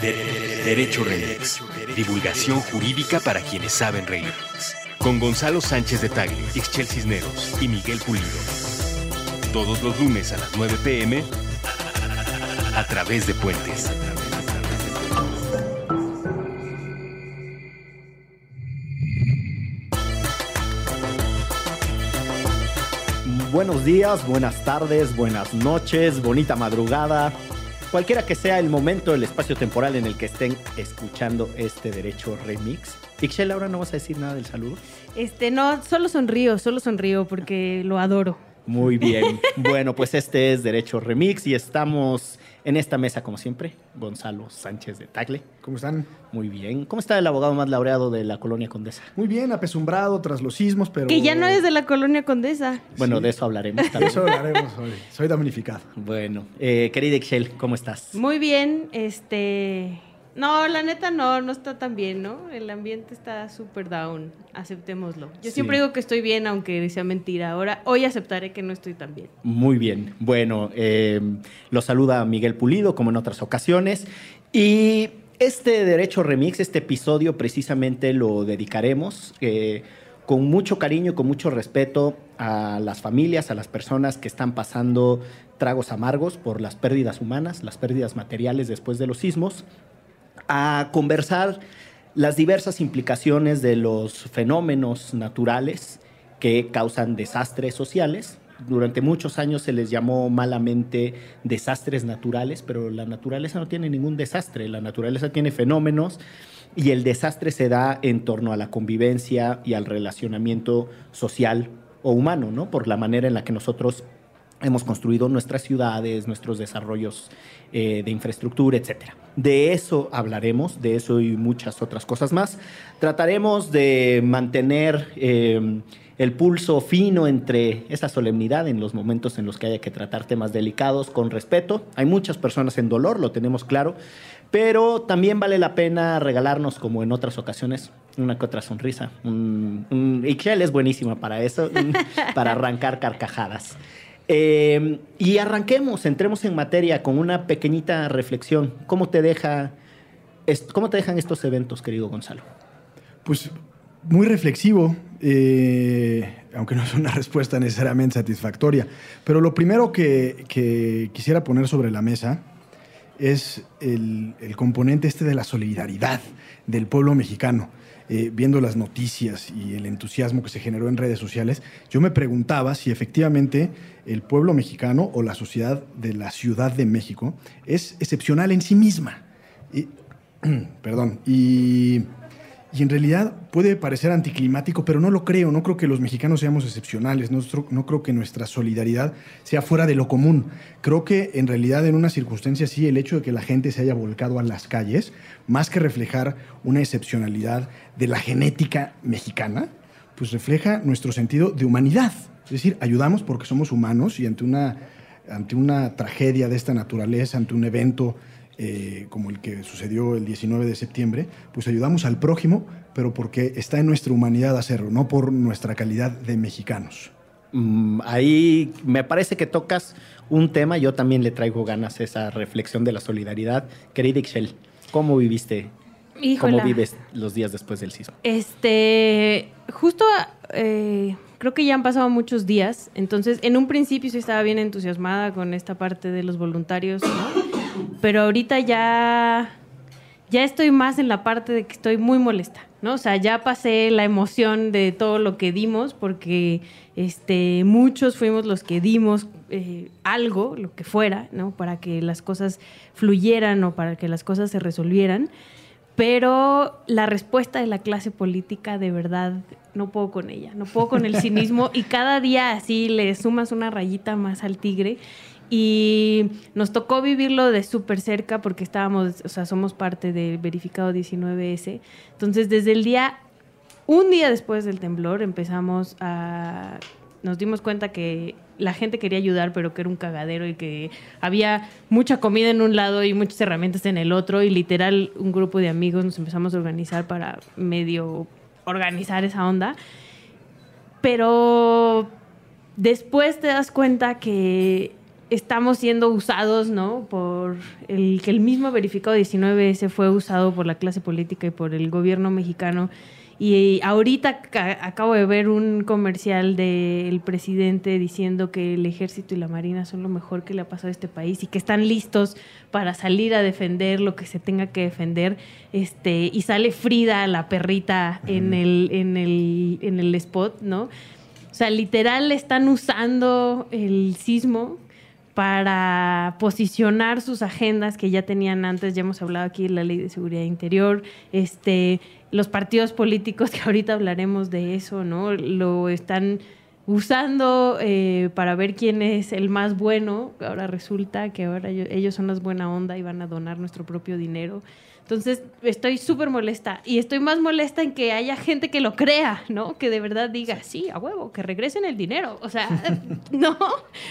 Derecho Remix. Divulgación jurídica para quienes saben reír. Con Gonzalo Sánchez de Tagle, Ixchel Cisneros y Miguel Pulido. Todos los lunes a las 9 pm a través de Puentes. Buenos días, buenas tardes, buenas noches, bonita madrugada. Cualquiera que sea el momento, el espacio temporal en el que estén escuchando este derecho remix. Ixchel, ahora no vas a decir nada del saludo. Este, no, solo sonrío, solo sonrío porque lo adoro. Muy bien. bueno, pues este es Derecho Remix y estamos en esta mesa, como siempre, Gonzalo Sánchez de Tagle. ¿Cómo están? Muy bien. ¿Cómo está el abogado más laureado de la colonia Condesa? Muy bien, apesumbrado tras los sismos, pero... Que ya no es de la colonia Condesa. Bueno, Sí. de eso hablaremos De también. eso hablaremos hoy. Soy damnificado. Bueno, eh, querida Ixchel, ¿cómo estás? Muy bien, este... No, la neta no, no está tan bien, ¿no? El ambiente está súper down, aceptémoslo. Yo Sí. siempre digo que estoy bien, aunque sea mentira. Ahora, hoy aceptaré que no estoy tan bien. Muy bien. Bueno, eh, lo saluda Miguel Pulido, como en otras ocasiones. Y este Derecho Remix, este episodio, precisamente lo dedicaremos eh, con mucho cariño y con mucho respeto a las familias, a las personas que están pasando tragos amargos por las pérdidas humanas, las pérdidas materiales después de los sismos, a conversar las diversas implicaciones de los fenómenos naturales que causan desastres sociales. Durante muchos años se les llamó malamente desastres naturales, pero la naturaleza no tiene ningún desastre, la naturaleza tiene fenómenos y el desastre se da en torno a la convivencia y al relacionamiento social o humano, ¿no? Por la manera en la que nosotros hemos construido nuestras ciudades, nuestros desarrollos eh, de infraestructura, etcétera. De eso hablaremos, de eso y muchas otras cosas más. Trataremos de mantener eh, el pulso fino entre esa solemnidad en los momentos en los que haya que tratar temas delicados con respeto. Hay muchas personas en dolor, lo tenemos claro, pero también vale la pena regalarnos, como en otras ocasiones, una que otra sonrisa. Un, es buenísima para eso, para arrancar carcajadas. Eh, y arranquemos, entremos en materia con una pequeñita reflexión. ¿Cómo te, deja, ¿Cómo te dejan estos eventos, querido Gonzalo? Pues muy reflexivo, eh, aunque no es una respuesta necesariamente satisfactoria. Pero lo primero que, que quisiera poner sobre la mesa es el, el componente este de la solidaridad del pueblo mexicano. Eh, viendo las noticias y el entusiasmo que se generó en redes sociales, yo me preguntaba si efectivamente el pueblo mexicano o la sociedad de la Ciudad de México es excepcional en sí misma. Perdón, y, y en realidad puede parecer anticlimático, pero no lo creo. No creo que los mexicanos seamos excepcionales. No, no creo que nuestra solidaridad sea fuera de lo común. Creo que en realidad en una circunstancia así, el hecho de que la gente se haya volcado a las calles, más que reflejar una excepcionalidad de la genética mexicana, pues refleja nuestro sentido de humanidad. Es decir, ayudamos porque somos humanos y ante una, ante una tragedia de esta naturaleza, ante un evento eh, como el que sucedió el 19 de septiembre, pues ayudamos al prójimo, pero porque está en nuestra humanidad hacerlo, no por nuestra calidad de mexicanos. Mm, ahí me parece que tocas un tema, yo también le traigo ganas a esa reflexión de la solidaridad. Querida Ixchel, ¿cómo viviste, Híjola. cómo vives los días después del sismo? Este, justo eh, creo que ya han pasado muchos días, entonces en un principio sí estaba bien entusiasmada con esta parte de los voluntarios, ¿no? Pero ahorita ya, ya estoy más en la parte de que estoy muy molesta, ¿no? O sea, ya pasé la emoción de todo lo que dimos, porque este, muchos fuimos los que dimos eh, algo, lo que fuera, ¿no? Para que las cosas fluyeran o para que las cosas se resolvieran. Pero la respuesta de la clase política, de verdad, no puedo con ella, no puedo con el cinismo y cada día así le sumas una rayita más al tigre y nos tocó vivirlo de súper cerca porque estábamos, o sea, somos parte del verificado 19S. Entonces, desde el día, un día después del temblor, empezamos a, nos dimos cuenta que la gente quería ayudar, pero que era un cagadero y que había mucha comida en un lado y muchas herramientas en el otro. Y literal, un grupo de amigos nos empezamos a organizar para medio organizar esa onda. Pero después te das cuenta que estamos siendo usados, ¿no? Por el que el mismo verificado 19S fue usado por la clase política y por el gobierno mexicano. Y ahorita acabo de ver un comercial del presidente diciendo que el ejército y la marina son lo mejor que le ha pasado a este país y que están listos para salir a defender lo que se tenga que defender. Este, y sale Frida, la perrita, en el, en el, en el spot, ¿no? O sea, literal están usando el sismo para posicionar sus agendas que ya tenían antes, ya hemos hablado aquí de la ley de seguridad interior, este, los partidos políticos, que ahorita hablaremos de eso, ¿no? Lo están usando eh, para ver quién es el más bueno. Ahora resulta que ahora ellos son las buena onda y van a donar nuestro propio dinero. Entonces estoy súper molesta y estoy más molesta en que haya gente que lo crea, ¿no? Que de verdad diga, sí, a huevo, que regresen el dinero. O sea, no,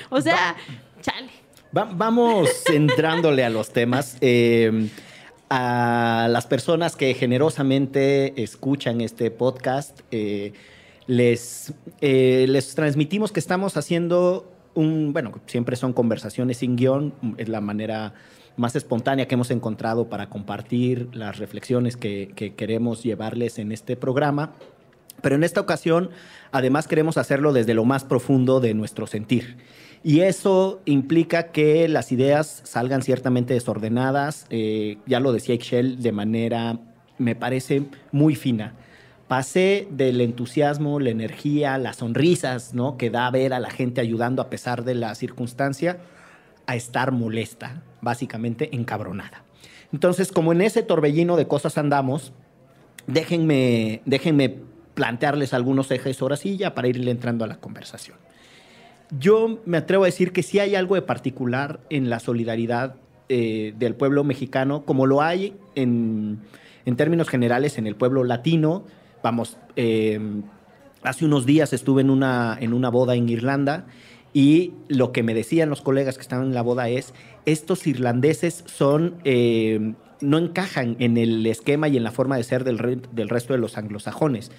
o sea, Chale. vamos centrándole a los temas. Eh, a las personas que generosamente escuchan este podcast, eh, les, eh, les transmitimos que estamos haciendo un, bueno, siempre son conversaciones sin guion, es la manera más espontánea que hemos encontrado para compartir las reflexiones que, que queremos llevarles en este programa. Pero en esta ocasión, además, queremos hacerlo desde lo más profundo de nuestro sentir. Y eso implica que las ideas salgan ciertamente desordenadas, eh, ya lo decía Excel, de manera, me parece, muy fina. Pasé del entusiasmo, la energía, las sonrisas ¿no? que da ver a la gente ayudando a pesar de la circunstancia, a estar molesta, básicamente encabronada. Entonces, como en ese torbellino de cosas andamos, déjenme, déjenme plantearles algunos ejes ahora sí ya para irle entrando a la conversación. Yo me atrevo a decir que sí hay algo de particular en la solidaridad eh, del pueblo mexicano, como lo hay en, términos generales en el pueblo latino. Vamos, eh, hace unos días estuve en una, en una boda en Irlanda y lo que me decían los colegas que estaban en la boda es, estos irlandeses son, eh, no encajan en el esquema y en la forma de ser del, del resto de los anglosajones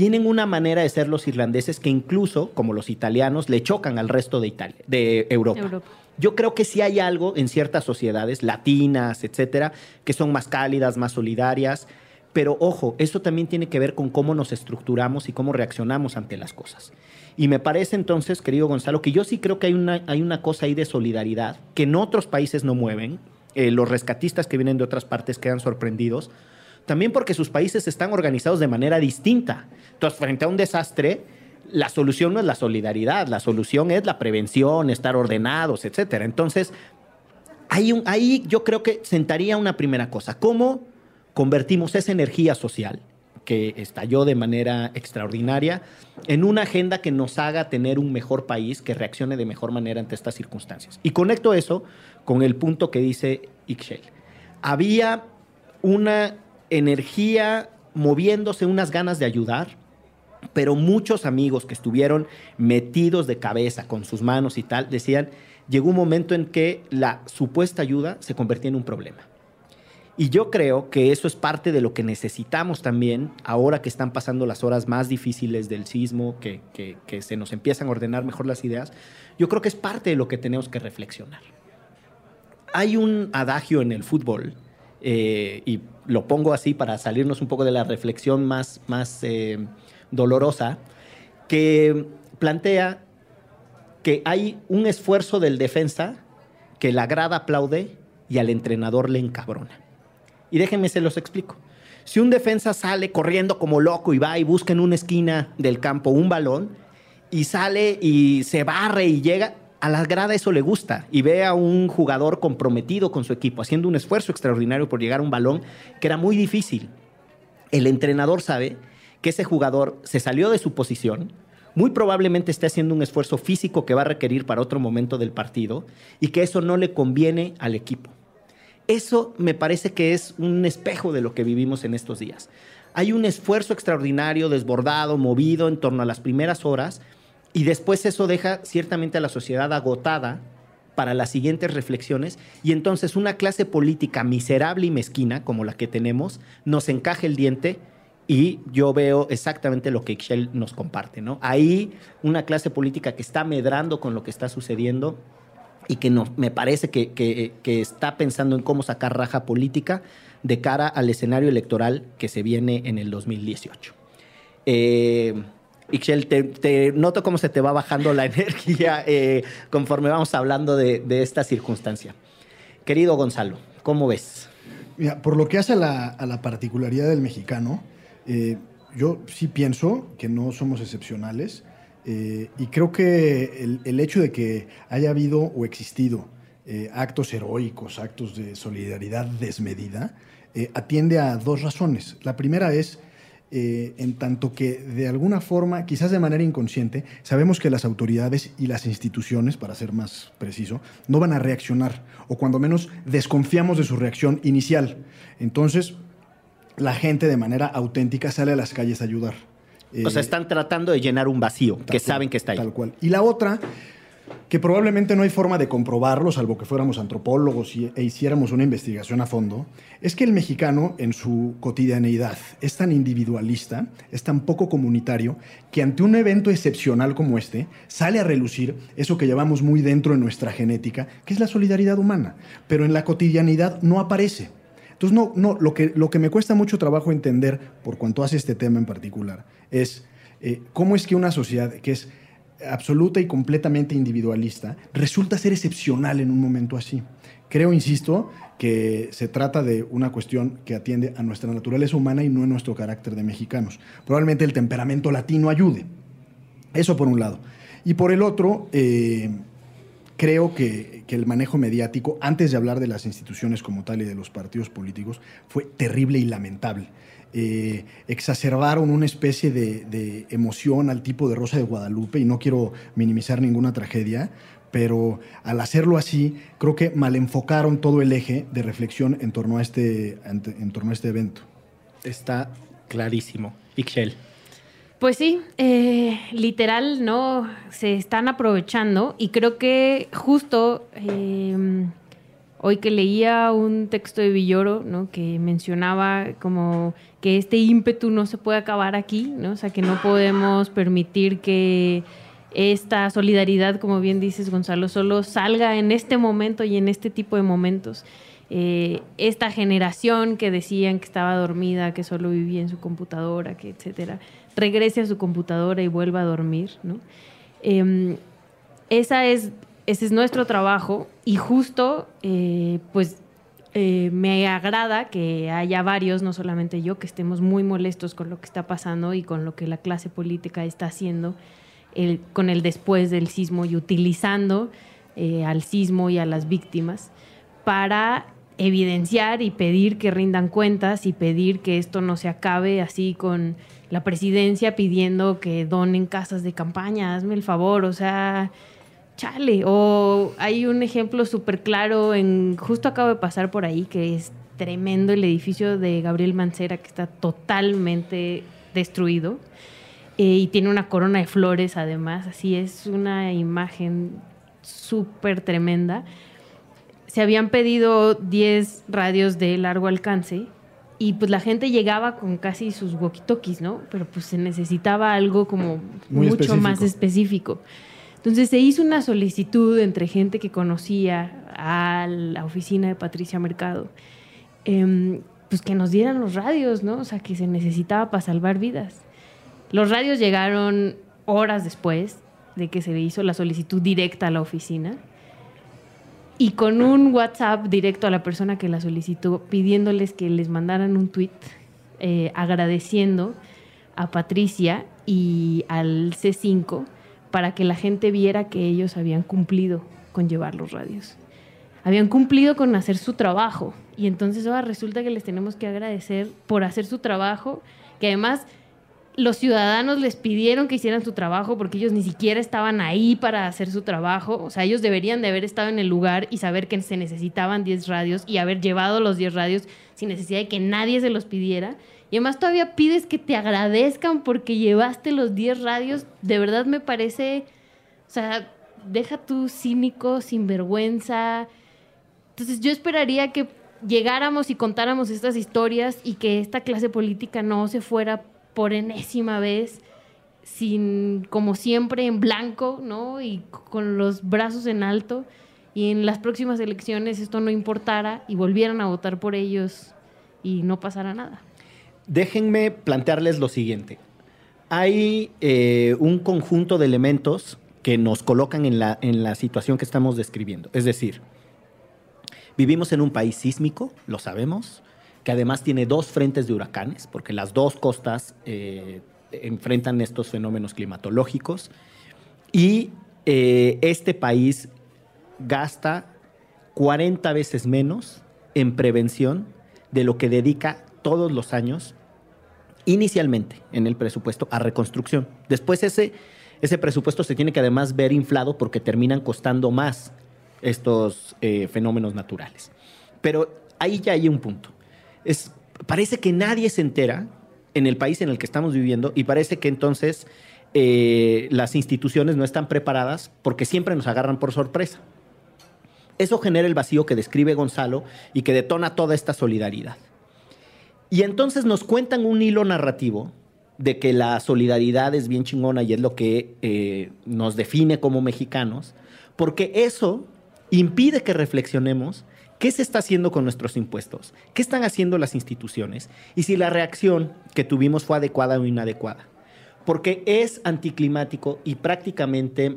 tienen una manera de ser los irlandeses que incluso, como los italianos, le chocan al resto de, Italia, de Europa. Yo creo que sí hay algo en ciertas sociedades latinas, etcétera, que son más cálidas, más solidarias. Pero ojo, eso también tiene que ver con cómo nos estructuramos y cómo reaccionamos ante las cosas. Y me parece entonces, querido Gonzalo, que yo sí creo que hay una, hay una cosa ahí de solidaridad que en otros países no mueven. Eh, los rescatistas que vienen de otras partes quedan sorprendidos también porque sus países están organizados de manera distinta. Entonces, frente a un desastre, la solución no es la solidaridad, la solución es la prevención, estar ordenados, etc. Entonces, ahí, ahí yo creo que sentaría una primera cosa. ¿Cómo convertimos esa energía social que estalló de manera extraordinaria en una agenda que nos haga tener un mejor país, que reaccione de mejor manera ante estas circunstancias? Y conecto eso con el punto que dice Ixchel. Había una energía moviéndose, unas ganas de ayudar, pero muchos amigos que estuvieron metidos de cabeza con sus manos y tal, decían, llegó un momento en que la supuesta ayuda se convertía en un problema. Y yo creo que eso es parte de lo que necesitamos también ahora que están pasando las horas más difíciles del sismo, que, que se nos empiezan a ordenar mejor las ideas. Yo creo que es parte de lo que tenemos que reflexionar. Hay un adagio en el fútbol eh, y lo pongo así para salirnos un poco de la reflexión más, más eh, dolorosa, que plantea que hay un esfuerzo del defensa que la grada aplaude y al entrenador le encabrona. Y déjenme se los explico. Si un defensa sale corriendo como loco y va y busca en una esquina del campo un balón y sale y se barre y llega, a la grada eso le gusta y ve a un jugador comprometido con su equipo, haciendo un esfuerzo extraordinario por llegar a un balón que era muy difícil. El entrenador sabe que ese jugador se salió de su posición, muy probablemente esté haciendo un esfuerzo físico que va a requerir para otro momento del partido y que eso no le conviene al equipo. Eso me parece que es un espejo de lo que vivimos en estos días. Hay un esfuerzo extraordinario, desbordado, movido en torno a las primeras horas, y después eso deja ciertamente a la sociedad agotada para las siguientes reflexiones y entonces una clase política miserable y mezquina como la que tenemos nos encaja el diente y yo veo exactamente lo que Ixchel nos comparte, ¿no? Ahí una clase política que está medrando con lo que está sucediendo y que no, me parece que, que, está pensando en cómo sacar raja política de cara al escenario electoral que se viene en el 2018. Eh, Ixchel, te, noto cómo se te va bajando la energía eh, conforme vamos hablando de, esta circunstancia. Querido Gonzalo, ¿cómo ves? Por lo que hace a la, particularidad del mexicano, eh, yo sí pienso que no somos excepcionales eh, y creo que el, el, hecho de que haya habido o existido actos heroicos, actos de solidaridad desmedida, atiende a dos razones. La primera es eh, en tanto que de alguna forma, quizás de manera inconsciente, sabemos que las autoridades y las instituciones, para ser más preciso, no van a reaccionar, o cuando menos desconfiamos de su reacción inicial. Entonces, la gente de manera auténtica sale a las calles a ayudar. O sea, están tratando de llenar un vacío que cual, saben que está ahí. Tal cual. Y la otra que probablemente no hay forma de comprobarlo, salvo que fuéramos antropólogos e hiciéramos una investigación a fondo, es que el mexicano en su cotidianeidad es tan individualista, es tan poco comunitario, que ante un evento excepcional como este sale a relucir eso que llevamos muy dentro de nuestra genética, que es la solidaridad humana, pero en la cotidianidad no aparece. Entonces, no, no, lo, que, lo que me cuesta mucho trabajo entender, por cuanto hace este tema en particular, es eh, cómo es que una sociedad que es absoluta y completamente individualista, resulta ser excepcional en un momento así. Creo, insisto, que se trata de una cuestión que atiende a nuestra naturaleza humana y no a nuestro carácter de mexicanos. Probablemente el temperamento latino ayude. Eso por un lado. Y por el otro, eh, creo que, que, el manejo mediático, antes de hablar de las instituciones como tal y de los partidos políticos, fue terrible y lamentable eh, exacerbaron una especie de, de, emoción al tipo de Rosa de Guadalupe, y no quiero minimizar ninguna tragedia, pero al hacerlo así, creo que malenfocaron todo el eje de reflexión en torno a este, en torno a este evento. Está clarísimo. Ixchel. Pues sí, eh, literal, ¿no? Se están aprovechando y creo que justo eh, hoy que leía un texto de Villoro. Que mencionaba como que este ímpetu no se puede acabar aquí, ¿no? O sea, que no podemos permitir que esta solidaridad, como bien dices, Gonzalo, solo salga en este momento y en este tipo de momentos. Eh, esta generación que decían que estaba dormida, que solo vivía en su computadora, que etcétera, regrese a su computadora y vuelva a dormir. Eh, esa es, ese es nuestro trabajo y justo, eh, pues, eh, me agrada que haya varios, no solamente yo, que estemos muy molestos con lo que está pasando y con lo que la clase política está haciendo el, con el después del sismo y utilizando eh, al sismo y a las víctimas para evidenciar y pedir que rindan cuentas y pedir que esto no se acabe así con la presidencia pidiendo que donen casas de campaña, hazme el favor, o sea, chale. O hay un ejemplo súper claro en, justo acabo de pasar por ahí, que es tremendo el edificio de Gabriel Mancera, que está totalmente destruido. Eh, y tiene una corona de flores además, así es una imagen súper tremenda. Se habían pedido 10 radios de largo alcance y pues la gente llegaba con casi sus walkie-talkies, ¿no? Pero pues se necesitaba algo como Muy mucho específico. más específico. Entonces se hizo una solicitud entre gente que conocía a la oficina de Patricia Mercado, eh, pues que nos dieran los radios, ¿no? O sea, que se necesitaba para salvar vidas. Los radios llegaron horas después de que se hizo la solicitud directa a la oficina y con un WhatsApp directo a la persona que la solicitó pidiéndoles que les mandaran un tweet eh, agradeciendo a Patricia y al C5 para que la gente viera que ellos habían cumplido con llevar los radios. Habían cumplido con hacer su trabajo. Y entonces ahora resulta que les tenemos que agradecer por hacer su trabajo, que además los ciudadanos les pidieron que hicieran su trabajo porque ellos ni siquiera estaban ahí para hacer su trabajo. O sea, ellos deberían de haber estado en el lugar y saber que se necesitaban 10 radios y haber llevado los 10 radios sin necesidad de que nadie se los pidiera. Y además todavía pides que te agradezcan porque llevaste los 10 radios. De verdad me parece, o sea, deja tú cínico, sinvergüenza. Entonces yo esperaría que llegáramos y contáramos estas historias y que esta clase política no se fuera por enésima vez sin, como siempre, en blanco, ¿no? Y con los brazos en alto y en las próximas elecciones esto no importara y volvieran a votar por ellos y no pasara nada. Déjenme plantearles lo siguiente. Hay eh, un conjunto de elementos que nos colocan en la, en la situación que estamos describiendo. Es decir, vivimos en un país sísmico, lo sabemos, que además tiene dos frentes de huracanes, porque las dos costas eh, enfrentan estos fenómenos climatológicos. Y eh, este país gasta 40 veces menos en prevención de lo que dedica todos los años inicialmente en el presupuesto a reconstrucción. Después ese, ese presupuesto se tiene que además ver inflado porque terminan costando más estos eh, fenómenos naturales. Pero ahí ya hay un punto. Es, parece que nadie se entera en el país en el que estamos viviendo y parece que entonces eh, las instituciones no están preparadas porque siempre nos agarran por sorpresa. Eso genera el vacío que describe Gonzalo y que detona toda esta solidaridad. Y entonces nos cuentan un hilo narrativo de que la solidaridad es bien chingona y es lo que eh, nos define como mexicanos, porque eso impide que reflexionemos qué se está haciendo con nuestros impuestos, qué están haciendo las instituciones y si la reacción que tuvimos fue adecuada o inadecuada. Porque es anticlimático y prácticamente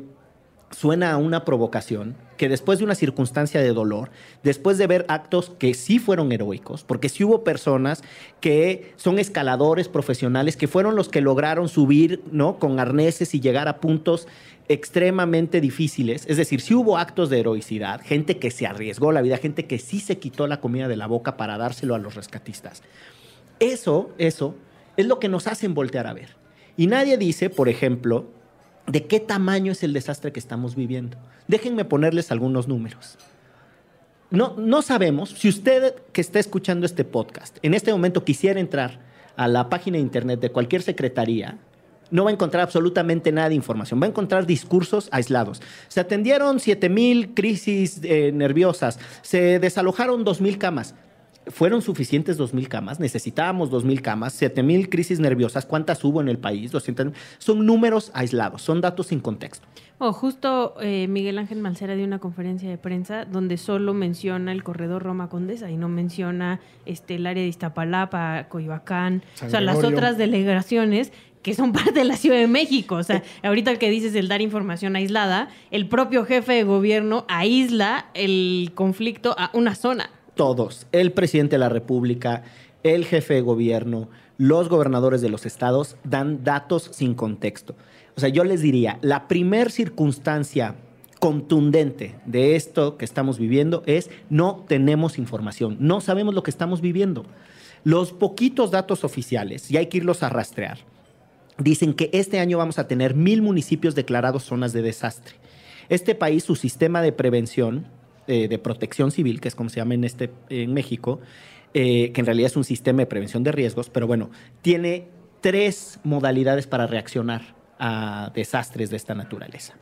suena a una provocación que después de una circunstancia de dolor, después de ver actos que sí fueron heroicos, porque sí hubo personas que son escaladores profesionales, que fueron los que lograron subir ¿no? con arneses y llegar a puntos extremadamente difíciles, es decir, sí hubo actos de heroicidad, gente que se arriesgó la vida, gente que sí se quitó la comida de la boca para dárselo a los rescatistas. Eso, eso es lo que nos hacen voltear a ver. Y nadie dice, por ejemplo, de qué tamaño es el desastre que estamos viviendo. Déjenme ponerles algunos números. No, no sabemos, si usted que está escuchando este podcast en este momento quisiera entrar a la página de internet de cualquier secretaría, no va a encontrar absolutamente nada de información, va a encontrar discursos aislados. Se atendieron 7.000 crisis eh, nerviosas, se desalojaron 2.000 camas. ¿Fueron suficientes 2.000 camas? Necesitábamos 2.000 camas, 7.000 crisis nerviosas. ¿Cuántas hubo en el país? 200. Son números aislados, son datos sin contexto. Oh, justo eh, Miguel Ángel Malcera dio una conferencia de prensa donde solo menciona el corredor Roma Condesa y no menciona este, el área de Iztapalapa, Coyoacán, o sea, las otras delegaciones que son parte de la Ciudad de México. O sea, ahorita que dices el dar información aislada, el propio jefe de gobierno aísla el conflicto a una zona. Todos, el presidente de la República, el jefe de gobierno, los gobernadores de los estados, dan datos sin contexto. O sea, yo les diría, la primer circunstancia contundente de esto que estamos viviendo es no tenemos información, no sabemos lo que estamos viviendo. Los poquitos datos oficiales, y hay que irlos a rastrear, dicen que este año vamos a tener mil municipios declarados zonas de desastre. Este país, su sistema de prevención, eh, de protección civil, que es como se llama en, este, en México, eh, que en realidad es un sistema de prevención de riesgos, pero bueno, tiene tres modalidades para reaccionar a desastres de esta naturaleza.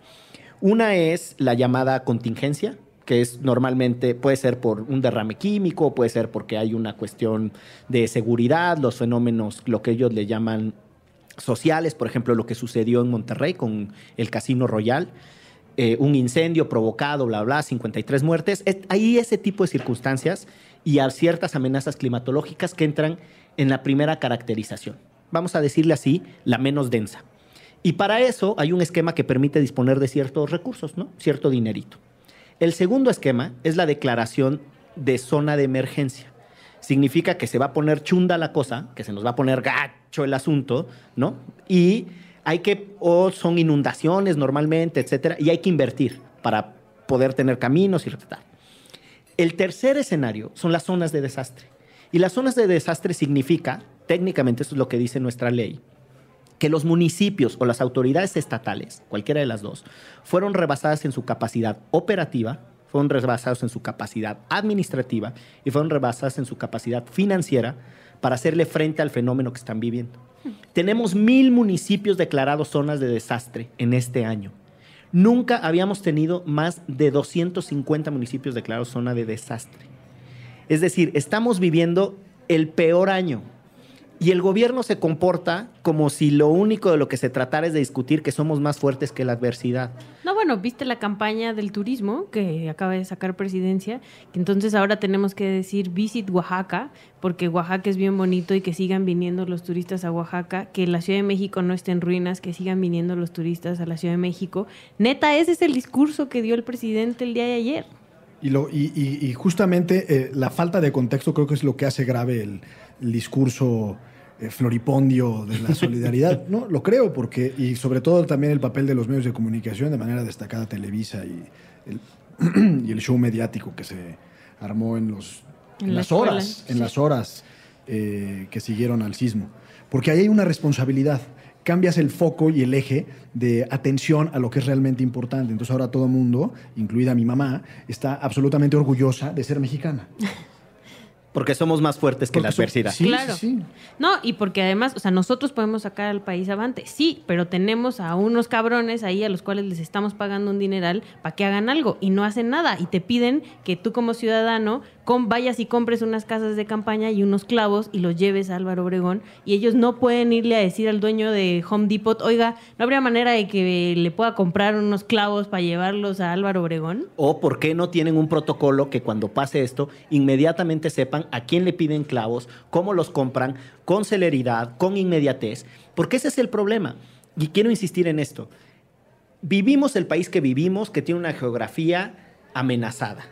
Una es la llamada contingencia, que es normalmente puede ser por un derrame químico, puede ser porque hay una cuestión de seguridad, los fenómenos, lo que ellos le llaman sociales, por ejemplo, lo que sucedió en Monterrey con el Casino Royal. Eh, un incendio provocado, bla, bla, 53 muertes. hay ese tipo de circunstancias y a ciertas amenazas climatológicas que entran en la primera caracterización. Vamos a decirle así, la menos densa. Y para eso hay un esquema que permite disponer de ciertos recursos, ¿no? Cierto dinerito. El segundo esquema es la declaración de zona de emergencia. Significa que se va a poner chunda la cosa, que se nos va a poner gacho el asunto, ¿no? Y hay que, o son inundaciones normalmente, etcétera, y hay que invertir para poder tener caminos y retratar. El tercer escenario son las zonas de desastre. Y las zonas de desastre significa, técnicamente eso es lo que dice nuestra ley, que los municipios o las autoridades estatales, cualquiera de las dos, fueron rebasadas en su capacidad operativa, fueron rebasadas en su capacidad administrativa y fueron rebasadas en su capacidad financiera para hacerle frente al fenómeno que están viviendo. Tenemos mil municipios declarados zonas de desastre en este año. Nunca habíamos tenido más de 250 municipios declarados zona de desastre. Es decir, estamos viviendo el peor año. Y el gobierno se comporta como si lo único de lo que se tratara es de discutir que somos más fuertes que la adversidad. No, bueno, viste la campaña del turismo que acaba de sacar presidencia, que entonces ahora tenemos que decir Visit Oaxaca, porque Oaxaca es bien bonito y que sigan viniendo los turistas a Oaxaca, que la Ciudad de México no esté en ruinas, que sigan viniendo los turistas a la Ciudad de México. Neta, ese es el discurso que dio el presidente el día de ayer. Y, lo, y, y, y justamente eh, la falta de contexto creo que es lo que hace grave el, el discurso floripondio de la solidaridad. No, lo creo, porque, y sobre todo también el papel de los medios de comunicación, de manera destacada Televisa y el, y el show mediático que se armó en, los, en, En la las escuela, horas, en sí. las horas eh, que siguieron al sismo. Porque ahí hay una responsabilidad. Cambias el foco y el eje de atención a lo que es realmente importante. Entonces ahora todo el mundo, incluida mi mamá, está absolutamente orgullosa de ser mexicana. Porque somos más fuertes que la Porque adversidad. sí, Claro. sí, sí. No, y porque además, o sea, nosotros podemos sacar al país avante, sí, pero tenemos a unos cabrones ahí a los cuales les estamos pagando un dineral para que hagan algo y no hacen nada y te piden que tú como ciudadano com- vayas y compres unas casas de campaña y unos clavos y los lleves a Álvaro Obregón y ellos no pueden irle a decir al dueño de Home Depot, oiga, ¿no habría manera de que le pueda comprar unos clavos para llevarlos a Álvaro Obregón? O por qué no tienen un protocolo que cuando pase esto, inmediatamente sepan a quién le piden clavos, cómo los compran, con celeridad, con inmediatez. Porque ese es el problema. Y quiero insistir en esto. Vivimos el país que vivimos, que tiene una geografía amenazada,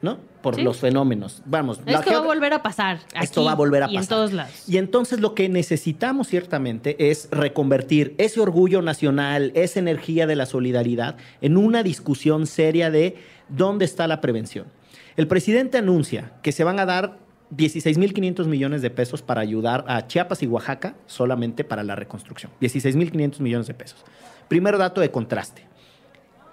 ¿no? Por Sí. los fenómenos. Vamos, Esto va a volver a pasar. Esto va a volver a y pasar. en todos lados. Y entonces lo que necesitamos ciertamente es reconvertir ese orgullo nacional, esa energía de la solidaridad, en una discusión seria de dónde está la prevención. El presidente anuncia que se van a dar 16.500 millones de pesos para ayudar a Chiapas y Oaxaca solamente para la reconstrucción. 16.500 millones de pesos. Primer dato de contraste.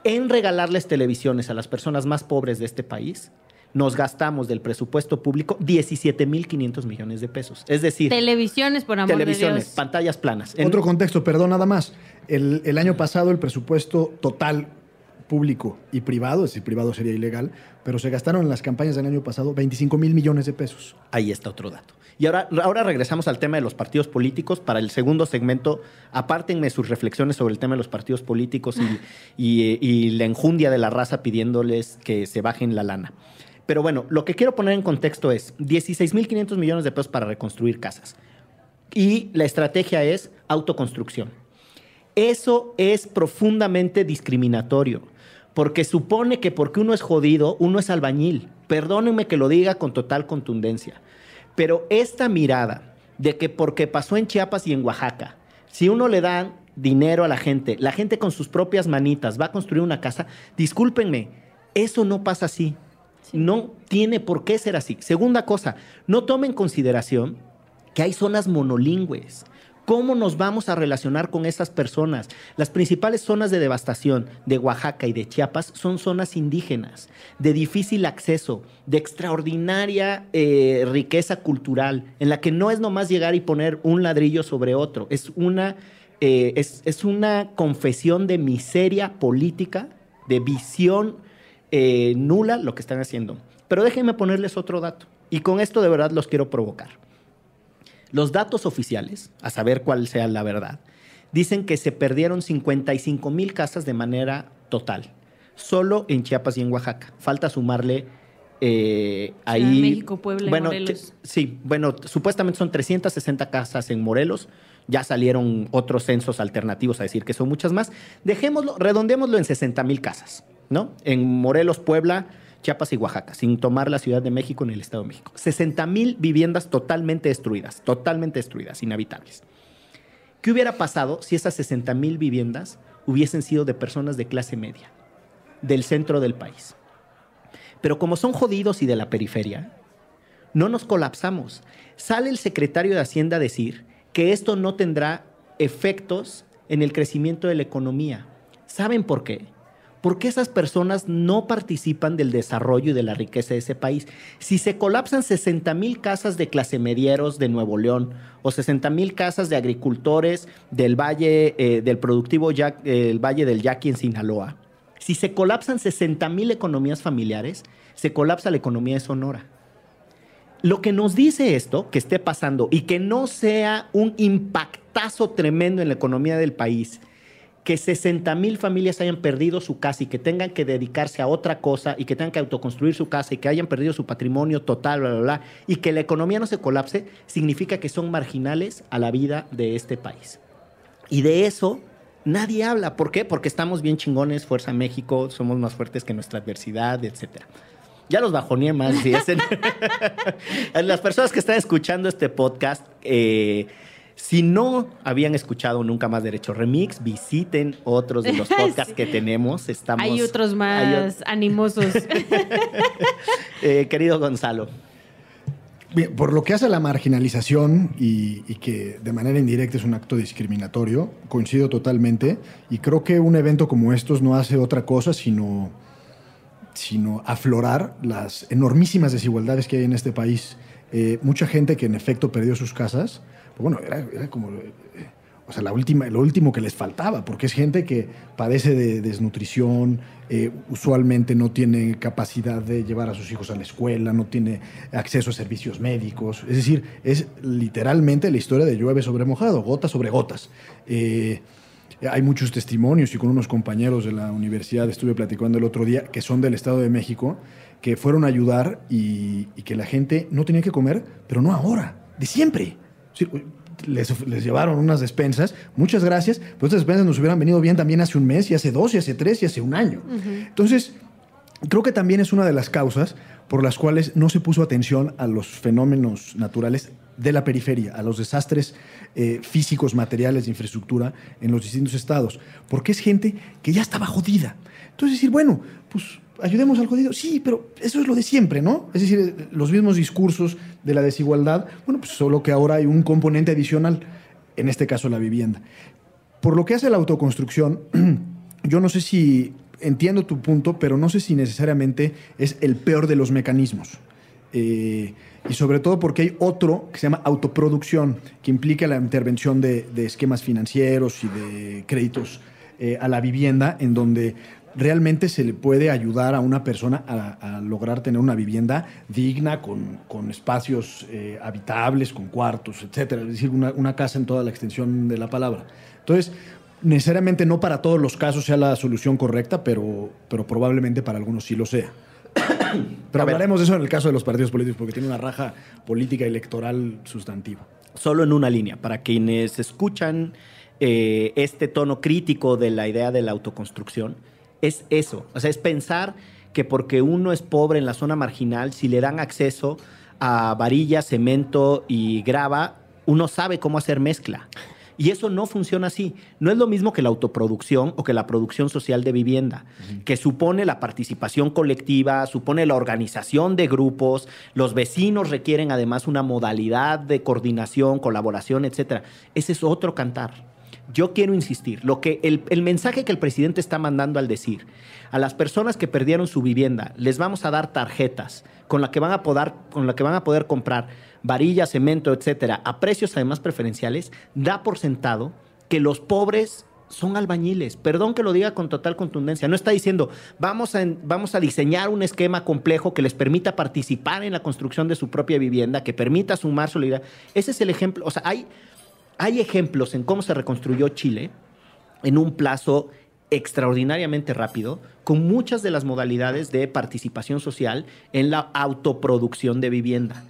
En regalarles televisiones a las personas más pobres de este país, nos gastamos del presupuesto público 17.500 millones de pesos. Es decir, Televisiones, por amor de televisiones, Dios. pantallas planas. En- Otro contexto, perdón, nada más. El, el año pasado el presupuesto total público y privado, es decir, privado sería ilegal, pero se gastaron en las campañas del año pasado 25 mil millones de pesos. Ahí está otro dato. Y ahora, ahora regresamos al tema de los partidos políticos. Para el segundo segmento, apártenme sus reflexiones sobre el tema de los partidos políticos y, y- y la enjundia de la raza pidiéndoles que se bajen la lana. Pero bueno, lo que quiero poner en contexto es 16.500 millones de pesos para reconstruir casas. Y la estrategia es autoconstrucción. Eso es profundamente discriminatorio, porque supone que porque uno es jodido, uno es albañil. Perdónenme que lo diga con total contundencia, pero esta mirada de que porque pasó en Chiapas y en Oaxaca, si uno le da dinero a la gente, la gente con sus propias manitas va a construir una casa, discúlpenme, eso no pasa así. No tiene por qué ser así. Segunda cosa, no tome en consideración que hay zonas monolingües. ¿Cómo nos vamos a relacionar con esas personas? Las principales zonas de devastación de Oaxaca y de Chiapas son zonas indígenas, de difícil acceso, de extraordinaria eh, riqueza cultural, en la que no es nomás llegar y poner un ladrillo sobre otro, es una, eh, es, es una confesión de miseria política, de visión eh, nula lo que están haciendo. Pero déjenme ponerles otro dato, y con esto de verdad los quiero provocar. Los datos oficiales, a saber cuál sea la verdad, dicen que se perdieron 55 mil casas de manera total, solo en Chiapas y en Oaxaca. Falta sumarle eh, ahí. de México, Puebla y bueno, Morelos. que- sí, bueno, supuestamente son 360 casas en Morelos. Ya salieron otros censos alternativos a decir que son muchas más. Dejémoslo, redondémoslo en 60 mil casas, ¿no? En Morelos, Puebla, Chiapas y Oaxaca, sin tomar la Ciudad de México ni el Estado de México. 60 mil viviendas totalmente destruidas, totalmente destruidas, inhabitables. ¿Qué hubiera pasado si esas 60 mil viviendas hubiesen sido de personas de clase media, del centro del país? Pero como son jodidos y de la periferia, no nos colapsamos. Sale el secretario de Hacienda a decir que esto no tendrá efectos en el crecimiento de la economía. ¿Saben por qué? Porque esas personas no participan del desarrollo y de la riqueza de ese país. Si se colapsan 60 mil casas de clase medieros de Nuevo León o 60 mil casas de agricultores del valle, eh, del productivo el valle del Yaqui en Sinaloa, si se colapsan 60 mil economías familiares, se colapsa la economía de Sonora. Lo que nos dice esto, que esté pasando y que no sea un impactazo tremendo en la economía del país, que 60 mil familias hayan perdido su casa y que tengan que dedicarse a otra cosa y que tengan que autoconstruir su casa y que hayan perdido su patrimonio total, bla, bla, bla, y que la economía no se colapse, significa que son marginales a la vida de este país. Y de eso nadie habla. ¿Por qué? Porque estamos bien chingones, Fuerza México, somos más fuertes que nuestra adversidad, etcétera. Ya los bajoné más. Las personas que están escuchando este podcast, eh, si no habían escuchado nunca más Derecho Remix, visiten otros de los podcasts que tenemos. Estamos, hay otros más animosos. Eh, querido Gonzalo. Bien, por lo que hace a la marginalización y, y, que de manera indirecta es un acto discriminatorio, coincido totalmente y creo que un evento como estos no hace otra cosa sino sino aflorar las enormísimas desigualdades que hay en este país. Eh, mucha gente que en efecto perdió sus casas, pues bueno, era, como... Eh, o sea, la última, lo último que les faltaba, porque es gente que padece de desnutrición, eh, usualmente no tiene capacidad de llevar a sus hijos a la escuela, no tiene acceso a servicios médicos. Es decir, es literalmente la historia de llueve sobre mojado, gotas sobre gotas. Hay muchos testimonios y con unos compañeros de la universidad estuve platicando el otro día que son del Estado de México, que fueron a ayudar y, que la gente no tenía que comer, pero no ahora, de siempre. Les, les, llevaron unas despensas, muchas gracias, pero estas despensas nos hubieran venido bien también hace un mes, y hace dos, y hace tres, y hace un año. Entonces, creo que también es una de las causas por las cuales no se puso atención a los fenómenos naturales de la periferia, a los desastres eh, físicos, materiales de infraestructura en los distintos estados, porque es gente que ya estaba jodida. Entonces decir, bueno, pues ayudemos al jodido, sí, pero eso es lo de siempre, ¿no? Es decir, los mismos discursos de la desigualdad, bueno, pues solo que ahora hay un componente adicional, en este caso la vivienda. Por lo que hace la autoconstrucción, yo no sé si entiendo tu punto, pero no sé si necesariamente es el peor de los mecanismos. Eh, y sobre todo porque hay otro que se llama autoproducción, que implica la intervención de, esquemas financieros y de créditos eh, a la vivienda, en donde realmente se le puede ayudar a una persona a, lograr tener una vivienda digna, con, espacios eh, habitables, con cuartos, etcétera. Es decir, una, una, casa en toda la extensión de la palabra. Entonces, necesariamente no para todos los casos sea la solución correcta, pero, pero probablemente para algunos sí lo sea. Pero hablaremos de eso en el caso de los partidos políticos, porque tiene una raja política electoral sustantiva. Solo en una línea, para quienes escuchan eh, este tono crítico de la idea de la autoconstrucción, es eso. O sea, es pensar que porque uno es pobre en la zona marginal, si le dan acceso a varilla, cemento y grava, uno sabe cómo hacer mezcla. Y eso no funciona así. No es lo mismo que la autoproducción o que la producción social de vivienda, que supone la participación colectiva, supone la organización de grupos, los vecinos requieren además una modalidad de coordinación, colaboración, etc. Ese es otro cantar. Yo quiero insistir, lo que el, el mensaje que el presidente está mandando al decir a las personas que perdieron su vivienda, les vamos a dar tarjetas con la que van a poder, con la que van a poder comprar varilla, cemento, etcétera, a precios además preferenciales, da por sentado que los pobres son albañiles. Perdón que lo diga con total contundencia. No está diciendo, vamos a, vamos a diseñar un esquema complejo que les permita participar en la construcción de su propia vivienda, que permita sumar solidaridad. Ese es el ejemplo. O sea, hay, hay ejemplos en cómo se reconstruyó Chile en un plazo extraordinariamente rápido, con muchas de las modalidades de participación social en la autoproducción de vivienda.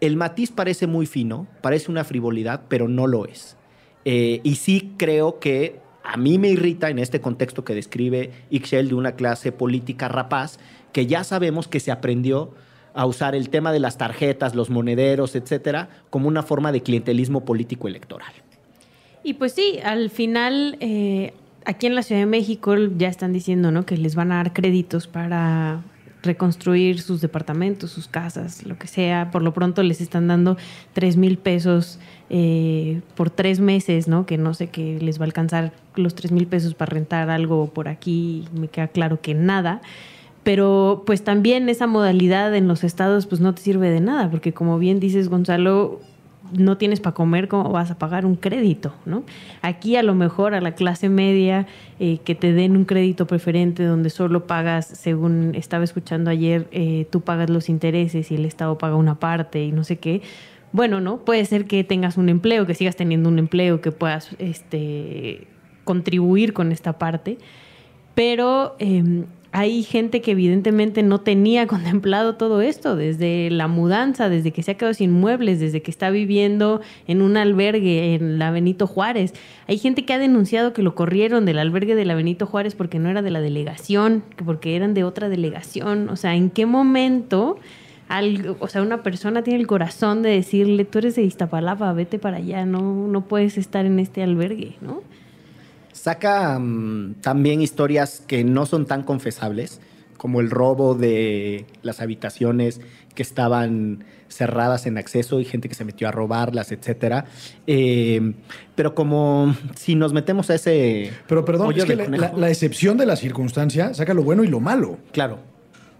El matiz parece muy fino, parece una frivolidad, pero no lo es. Eh, y sí creo que a mí me irrita en este contexto que describe Ixchel de una clase política rapaz, que ya sabemos que se aprendió a usar el tema de las tarjetas, los monederos, etcétera, como una forma de clientelismo político electoral. Y pues sí, al final, eh, aquí en la Ciudad de México ya están diciendo ¿no? que les van a dar créditos para reconstruir sus departamentos, sus casas, lo que sea. Por lo pronto les están dando tres mil pesos eh, por tres meses, ¿no? Que no sé qué les va a alcanzar los tres mil pesos para rentar algo por aquí. Me queda claro que nada. Pero pues también esa modalidad en los estados pues no te sirve de nada, porque como bien dices Gonzalo, no tienes para comer, ¿cómo vas a pagar un crédito? ¿no? Aquí a lo mejor a la clase media eh, que te den un crédito preferente donde solo pagas, según estaba escuchando ayer, eh, tú pagas los intereses y el Estado paga una parte y no sé qué. Bueno, ¿no? Puede ser que tengas un empleo, que sigas teniendo un empleo, que puedas este, contribuir con esta parte, pero em, hay gente que evidentemente no tenía contemplado todo esto, desde la mudanza, desde que se ha quedado sin muebles, desde que está viviendo en un albergue en la Benito Juárez. Hay gente que ha denunciado que lo corrieron del albergue de la Benito Juárez porque no era de la delegación, porque eran de otra delegación. O sea, ¿en qué momento... o sea, una persona tiene el corazón de decirle, tú eres de Iztapalapa, vete para allá, no, no puedes estar en este albergue, ¿no? Saca mm, también historias que no son tan confesables, como el robo de las habitaciones que estaban cerradas en acceso y gente que se metió a robarlas, etcétera. Eh, pero como si nos metemos a ese. Pero perdón, es que la, excepción de la circunstancia saca lo bueno y lo malo. Claro.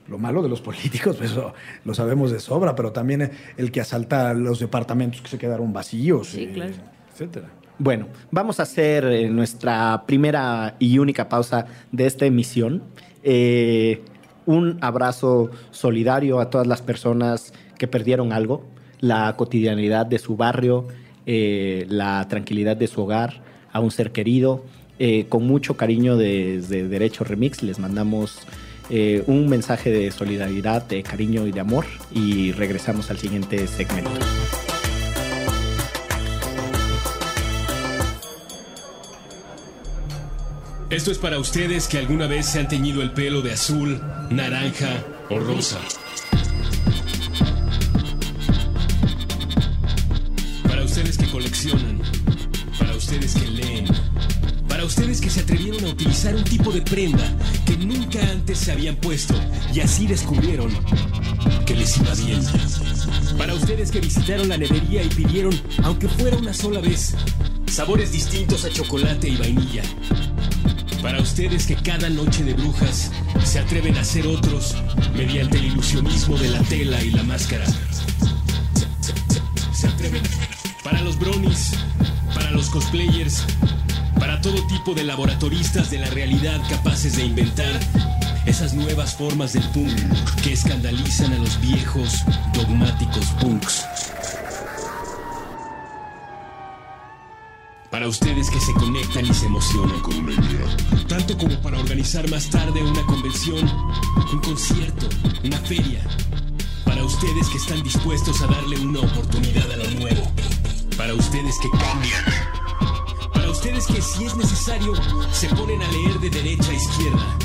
Lo malo de los políticos, pues eso lo sabemos de sobra, pero también el que asalta los departamentos que se quedaron vacíos, sí, claro. etcétera. Bueno, vamos a hacer eh, nuestra primera y única pausa de esta emisión. Eh, un abrazo solidario a todas las personas que perdieron algo, la cotidianidad de su barrio, eh, la tranquilidad de su hogar, a un ser querido. con mucho cariño desde Derecho Remix les mandamos un mensaje de solidaridad, de cariño y de amor y regresamos al siguiente segmento. Esto es para ustedes que alguna vez se han teñido el pelo de azul, naranja o rosa. Para ustedes que coleccionan. Para ustedes que leen. Para ustedes que se atrevieron a utilizar un tipo de prenda que nunca antes se habían puesto y así descubrieron que les iba bien. Para ustedes que visitaron la nevería y pidieron, aunque fuera una sola vez, sabores distintos a chocolate y vainilla. Para ustedes que cada noche de brujas se atreven a ser otros mediante el ilusionismo de la tela y la máscara. Se, atreven. Para los bronies, para los cosplayers, para todo tipo de laboratoristas de la realidad capaces de inventar esas nuevas formas del punk que escandalizan a los viejos dogmáticos punks. Para ustedes que se conectan y se emocionan con una idea. Tanto como para organizar más tarde una convención, un concierto, una feria. Para ustedes que están dispuestos a darle una oportunidad a lo nuevo. Para ustedes que cambian. Para ustedes que si es necesario se ponen a leer de derecha a izquierda.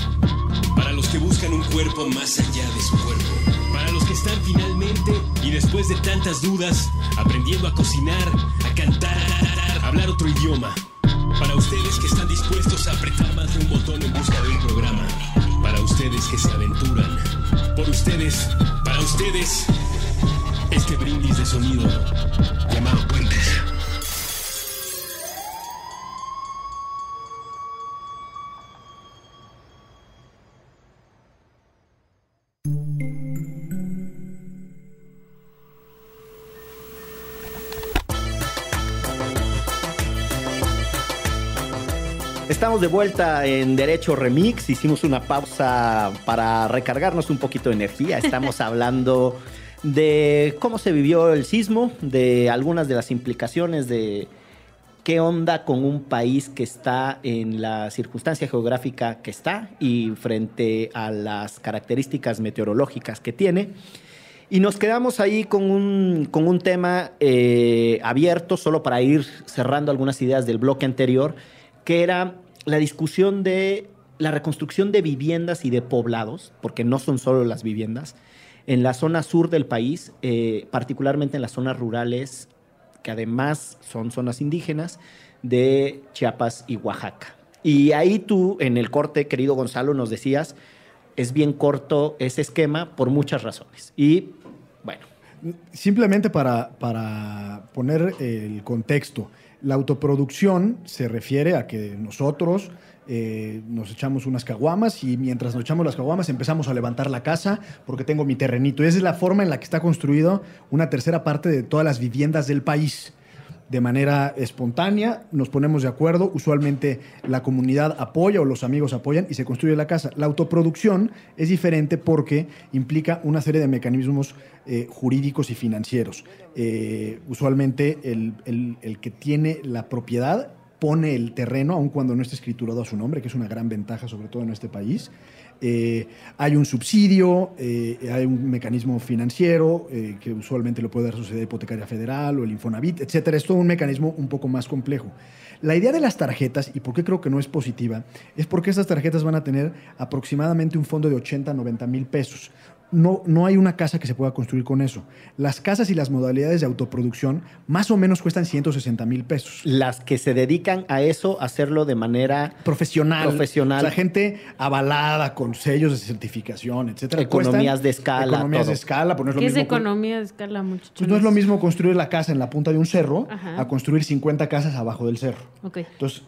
Para los que buscan un cuerpo más allá de su cuerpo. Para los que están finalmente y después de tantas dudas aprendiendo a cocinar, a cantar hablar otro idioma. Para ustedes que están dispuestos a apretar más de un botón en busca de un programa. Para ustedes que se aventuran. Por ustedes, para ustedes, este brindis de sonido llamado Puentes. Estamos de vuelta en Derecho Remix. Hicimos una pausa para recargarnos un poquito de energía. Estamos hablando de cómo se vivió el sismo, de algunas de las implicaciones de qué onda con un país que está en la circunstancia geográfica que está y frente a las características meteorológicas que tiene. Y nos quedamos ahí con un, con un tema eh, abierto, solo para ir cerrando algunas ideas del bloque anterior, que era la discusión de la reconstrucción de viviendas y de poblados, porque no son solo las viviendas, en la zona sur del país, eh, particularmente en las zonas rurales, que además son zonas indígenas, de Chiapas y Oaxaca. Y ahí tú, en el corte, querido Gonzalo, nos decías, es bien corto ese esquema por muchas razones. Y bueno, Simplemente para, para poner el contexto, la autoproducción se refiere a que nosotros eh, nos echamos unas caguamas y mientras nos echamos las caguamas empezamos a levantar la casa porque tengo mi terrenito. Y esa es la forma en la que está construido una tercera parte de todas las viviendas del país de manera espontánea, nos ponemos de acuerdo, usualmente la comunidad apoya o los amigos apoyan y se construye la casa. La autoproducción es diferente porque implica una serie de mecanismos eh, jurídicos y financieros. Eh, usualmente el, el que tiene la propiedad pone el terreno, aun cuando no esté escriturado a su nombre, que es una gran ventaja, sobre todo en este país. Eh, hay un subsidio, eh, hay un mecanismo financiero eh, que usualmente lo puede dar Sociedad Hipotecaria Federal o el Infonavit, etcétera. Es todo un mecanismo un poco más complejo. La idea de las tarjetas, y por qué creo que no es positiva, es porque estas tarjetas van a tener aproximadamente un fondo de 80, 90 mil pesos no, no hay una casa que se pueda construir con eso. Las casas y las modalidades de autoproducción más o menos cuestan 160 mil pesos. Las que se dedican a eso, hacerlo de manera profesional. profesional. O sea, gente avalada con sellos de certificación, etcétera. Economías de escala. Economías de escala. Pues ¿Qué es economía de escala, muchachos? Pues no es lo mismo construir la casa en la punta de un cerro a construir 50 casas abajo del cerro. Okay. Entonces,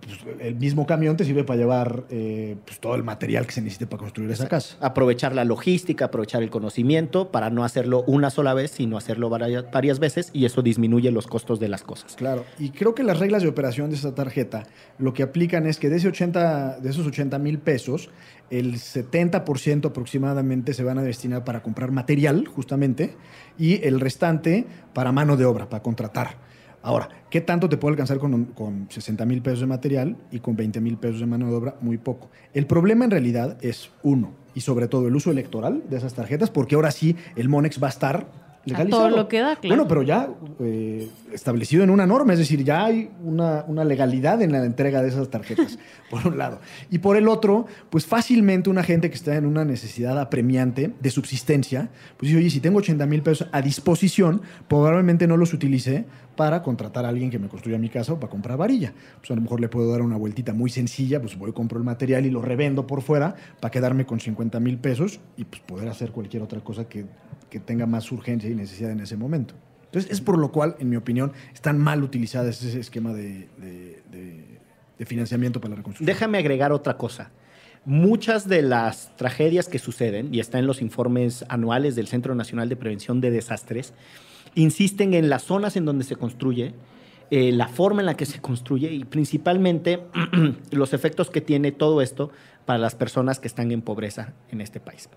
pues, el mismo camión te sirve para llevar eh, pues, todo el material que se necesite para construir esa casa. Aprovechar la logística, aprovechar el conocimiento para no hacerlo una sola vez, sino hacerlo varias, varias, veces y eso disminuye los costos de las cosas. Claro, y creo que las reglas de operación de esa tarjeta lo que aplican es que de, ese 80, de esos 80 mil pesos, el 70% aproximadamente se van a destinar para comprar material, justamente, y el restante para mano de obra, para contratar. Ahora, ¿qué tanto te puede alcanzar con, con 60 mil pesos de material y con 20 mil pesos de mano de obra? Muy poco. El problema en realidad es uno, y sobre todo el uso electoral de esas tarjetas, porque ahora sí el Monex va a estar legalizado. A todo lo que da, claro. Bueno, pero ya eh, establecido en una norma, es decir, ya hay una, una, legalidad en la entrega de esas tarjetas, por un lado. Y por el otro, pues fácilmente una gente que está en una necesidad apremiante de subsistencia, pues dice, oye, si tengo 80 mil pesos a disposición, probablemente no los utilice para contratar a alguien que me construya mi casa o para comprar varilla. Pues a lo mejor le puedo dar una vueltita muy sencilla, pues voy, compro el material y lo revendo por fuera para quedarme con 50 mil pesos y pues poder hacer cualquier otra cosa que, que tenga más urgencia y necesidad en ese momento. Entonces, es por lo cual, en mi opinión, están mal utilizadas ese esquema de, de, financiamiento para la reconstrucción. Déjame agregar otra cosa. Muchas de las tragedias que suceden, y está en los informes anuales del Centro Nacional de Prevención de Desastres, insisten en las zonas en donde se construye, eh, la forma en la que se construye y principalmente los efectos que tiene todo esto para las personas que están en pobreza en este país.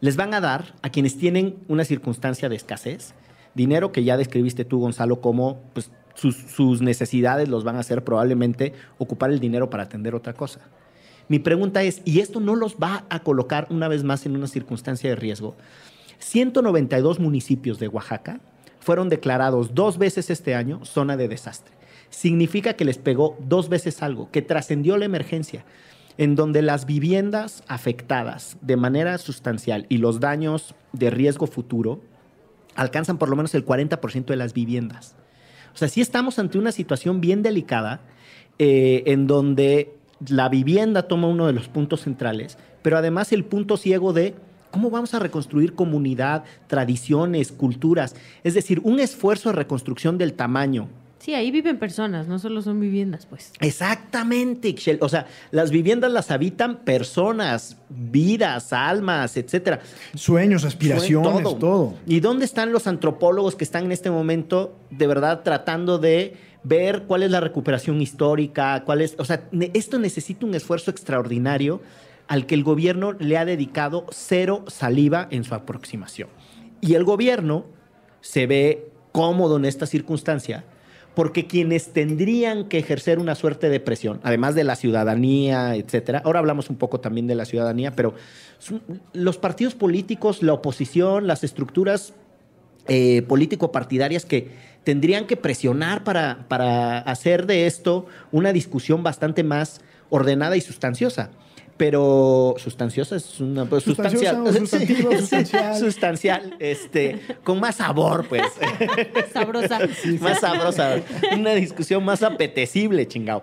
Les van a dar a quienes tienen una circunstancia de escasez dinero que ya describiste tú, Gonzalo, como pues, sus, sus necesidades los van a hacer probablemente ocupar el dinero para atender otra cosa. Mi pregunta es, ¿y esto no los va a colocar una vez más en una circunstancia de riesgo? 192 municipios de Oaxaca fueron declarados dos veces este año zona de desastre. Significa que les pegó dos veces algo, que trascendió la emergencia, en donde las viviendas afectadas de manera sustancial y los daños de riesgo futuro alcanzan por lo menos el 40% de las viviendas. O sea, sí estamos ante una situación bien delicada eh, en donde la vivienda toma uno de los puntos centrales, pero además el punto ciego de ¿Cómo vamos a reconstruir comunidad, tradiciones, culturas? Es decir, un esfuerzo de reconstrucción del tamaño. Sí, ahí viven personas, no solo son viviendas, pues. Exactamente, O sea, las viviendas las habitan personas, vidas, almas, etcétera. Sueños, aspiraciones, todo. todo. ¿Y dónde están los antropólogos que están en este momento de verdad tratando de ver cuál es la recuperación histórica, cuál es, o sea, esto necesita un esfuerzo extraordinario al que el gobierno le ha dedicado cero saliva en su aproximación. Y el gobierno se ve cómodo en esta circunstancia porque quienes tendrían que ejercer una suerte de presión, además de la ciudadanía, etcétera, ahora hablamos un poco también de la ciudadanía, pero los partidos políticos, la oposición, las estructuras eh, político-partidarias que tendrían que presionar para, para hacer de esto una discusión bastante más ordenada y sustanciosa pero sustanciosa es una pues, sustancial, sustancial, sustancial, este, con más sabor, pues. Sabrosa. más sabrosa, una discusión más apetecible, chingado.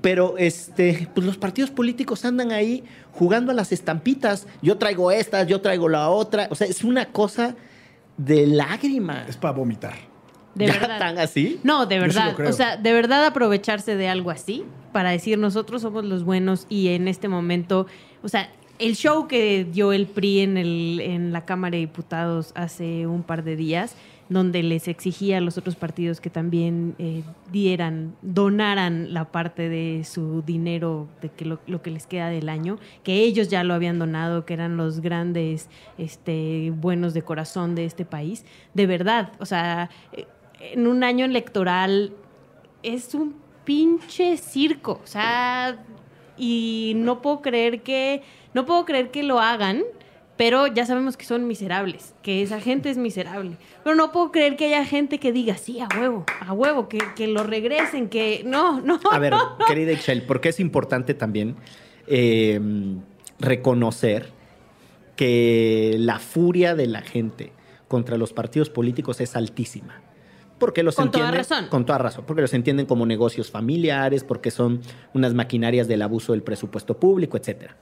Pero este, pues los partidos políticos andan ahí jugando a las estampitas. Yo traigo estas, yo traigo la otra. O sea, es una cosa de lágrima. Es para vomitar. De ¿Ya verdad. tan así? No, de sí verdad. o sea, de verdad aprovecharse de algo así para decir nosotros somos los buenos y en este momento, o sea, el show que dio el PRI en, el, en la Cámara de Diputados hace un par de días, donde les exigía a los otros partidos que también eh, dieran, donaran la parte de su dinero, de que lo, lo que les queda del año, que ellos ya lo habían donado, que eran los grandes este, buenos de corazón de este país. De verdad, o sea, eh, en un año electoral es un pinche circo, o sea, y no puedo creer que no puedo creer que lo hagan, pero ya sabemos que son miserables, que esa gente es miserable. Pero no puedo creer que haya gente que diga, sí, a huevo, a huevo, que, que lo regresen, que no, no. A ver, querida Excel, porque es importante también eh, reconocer que la furia de la gente contra los partidos políticos es altísima. Porque los Con toda entienden, razón. Con toda razón. Porque los entienden como negocios familiares, porque son unas maquinarias del abuso del presupuesto público, etc.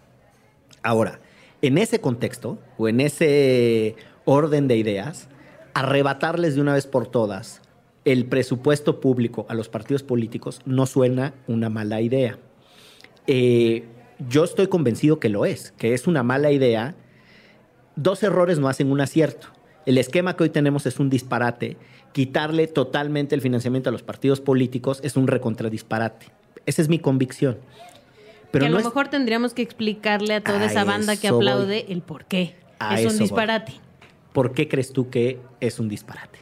Ahora, en ese contexto, o en ese orden de ideas, arrebatarles de una vez por todas el presupuesto público a los partidos políticos no suena una mala idea. Eh, yo estoy convencido que lo es, que es una mala idea. Dos errores no hacen un acierto. El esquema que hoy tenemos es un disparate. Quitarle totalmente el financiamiento a los partidos políticos es un recontradisparate. Esa es mi convicción. Pero que a no lo es- mejor tendríamos que explicarle a toda A esa banda que voy. aplaude el por qué. A es un voy. disparate. ¿Por qué crees tú que es un disparate?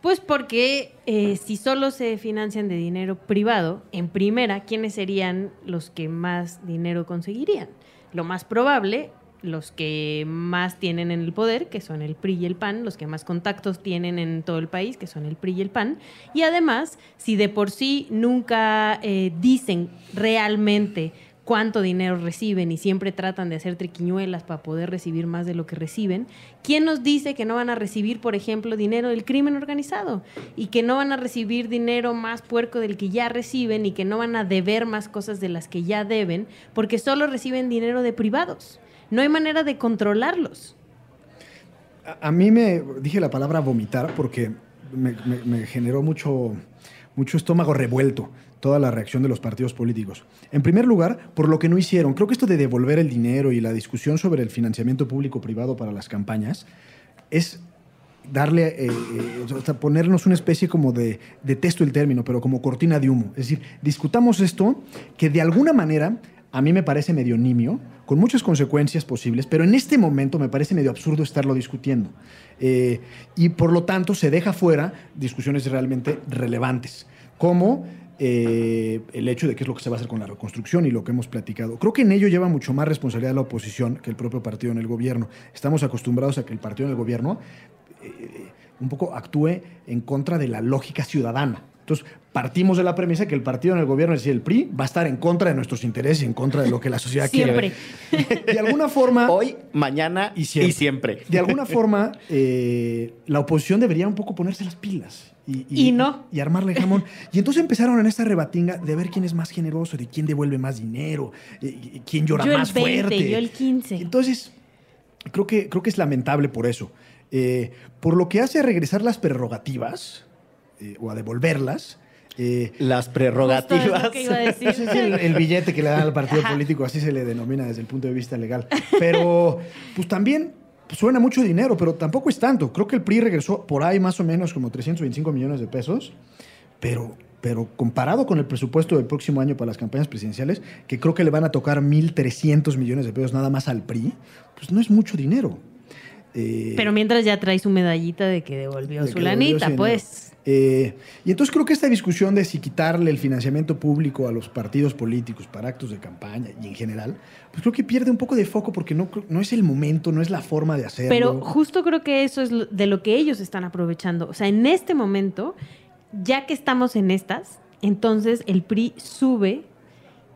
Pues porque eh, si solo se financian de dinero privado, en primera, ¿quiénes serían los que más dinero conseguirían? Lo más probable, los que más tienen en el poder, que son el PRI y el PAN, los que más contactos tienen en todo el país, que son el PRI y el PAN. Y además, si de por sí nunca eh, dicen realmente cuánto dinero reciben y siempre tratan de hacer triquiñuelas para poder recibir más de lo que reciben, ¿quién nos dice que no van a recibir, por ejemplo, dinero del crimen organizado? Y que no van a recibir dinero más puerco del que ya reciben y que no van a deber más cosas de las que ya deben, porque solo reciben dinero de privados. No hay manera de controlarlos. A, mí me dije la palabra vomitar porque me, generó mucho, mucho estómago revuelto toda la reacción de los partidos políticos. En primer lugar, por lo que no hicieron. Creo que esto de devolver el dinero y la discusión sobre el financiamiento público-privado para las campañas es darle, eh, eh, ponernos una especie como de, detesto el término, pero como cortina de humo. Es decir, discutamos esto que de alguna manera a mí me parece medio nimio, con muchas consecuencias posibles, pero en este momento me parece medio absurdo estarlo discutiendo. Eh, y por lo tanto se deja fuera discusiones realmente relevantes, como eh, el hecho de qué es lo que se va a hacer con la reconstrucción y lo que hemos platicado. Creo que en ello lleva mucho más responsabilidad la oposición que el propio partido en el gobierno. Estamos acostumbrados a que el partido en el gobierno eh, un poco actúe en contra de la lógica ciudadana. Entonces, partimos de la premisa que el partido en el gobierno, es decir, el PRI, va a estar en contra de nuestros intereses y en contra de lo que la sociedad Siempre. quiere. De alguna forma, Hoy, mañana Y siempre. Y siempre. de alguna forma, eh, la oposición debería un poco ponerse las pilas. Y, Y no. Y armarle jamón. Y entonces empezaron en esta rebatinga de ver quién es más generoso, de quién devuelve más dinero, eh, y quién llora Yo el más 20, fuerte. yo el 15. Entonces, creo que, creo que es lamentable por eso. Eh, por lo que hace a regresar las prerrogativas, eh, o a devolverlas, eh, Las prerrogativas. lo que iba a decir. ese es el, el billete que le dan al partido Ajá. político, así se le denomina desde el punto de vista legal. Pero, pues también suena mucho dinero, pero tampoco es tanto. Creo que el PRI regresó por ahí más o menos como 325 millones de pesos, pero, pero comparado con el presupuesto del próximo año para las campañas presidenciales, que creo que le van a tocar 1.300 millones de pesos nada más al PRI, pues no es mucho dinero. Eh, Pero mientras ya trae su medallita de que devolvió de su que lanita, pues. Eh, y entonces creo que esta discusión de si quitarle el financiamiento público a los partidos políticos para actos de campaña y en general, pues creo que pierde un poco de foco porque no, no es el momento, no es la forma de hacerlo. Pero justo creo que eso es de lo que ellos están aprovechando. O sea, en este momento, ya que estamos en estas, entonces el PRI sube.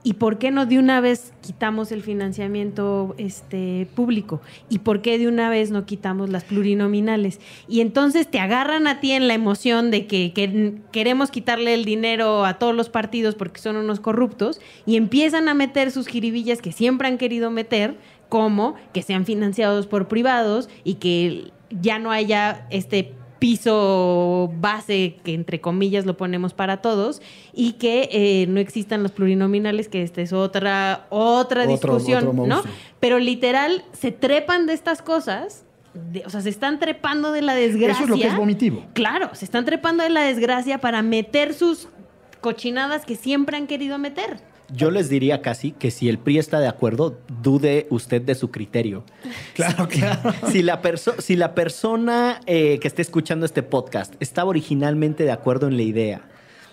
¿Y por qué no de una vez quitamos el financiamiento este, público? ¿Y por qué de una vez no quitamos las plurinominales? Y entonces te agarran a ti en la emoción de que, que queremos quitarle el dinero a todos los partidos porque son unos corruptos y empiezan a meter sus jiribillas que siempre han querido meter, como que sean financiados por privados y que ya no haya este piso base que entre comillas lo ponemos para todos y que eh, no existan los plurinominales que esta es otra otra Otro- discusión otro no pero literal se trepan de estas cosas de- o sea se están trepando de la desgracia Eso es lo que es vomitivo. claro se están trepando de la desgracia para meter sus cochinadas que siempre han querido meter Yo les diría casi que si el PRI está de acuerdo, dude usted de su criterio. Claro, claro. Si la, perso- si la persona eh, que esté escuchando este podcast estaba originalmente de acuerdo en la idea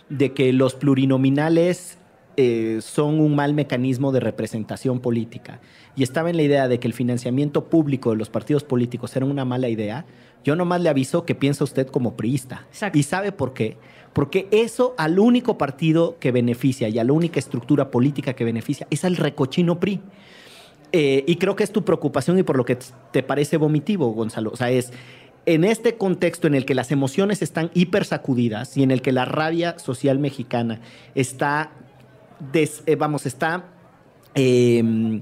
de que los plurinominales eh, son un mal mecanismo de representación política y estaba en la idea de que el financiamiento público de los partidos políticos era una mala idea, yo nomás le aviso que piensa usted como priista. Exacto. ¿Y sabe por qué? Porque eso al único partido que beneficia y a la única estructura política que beneficia es al recochino PRI. Eh, y creo que es tu preocupación y por lo que te parece vomitivo, Gonzalo. O sea, es en este contexto en el que las emociones están hiper sacudidas y en el que la rabia social mexicana está, des- eh, vamos, está eh,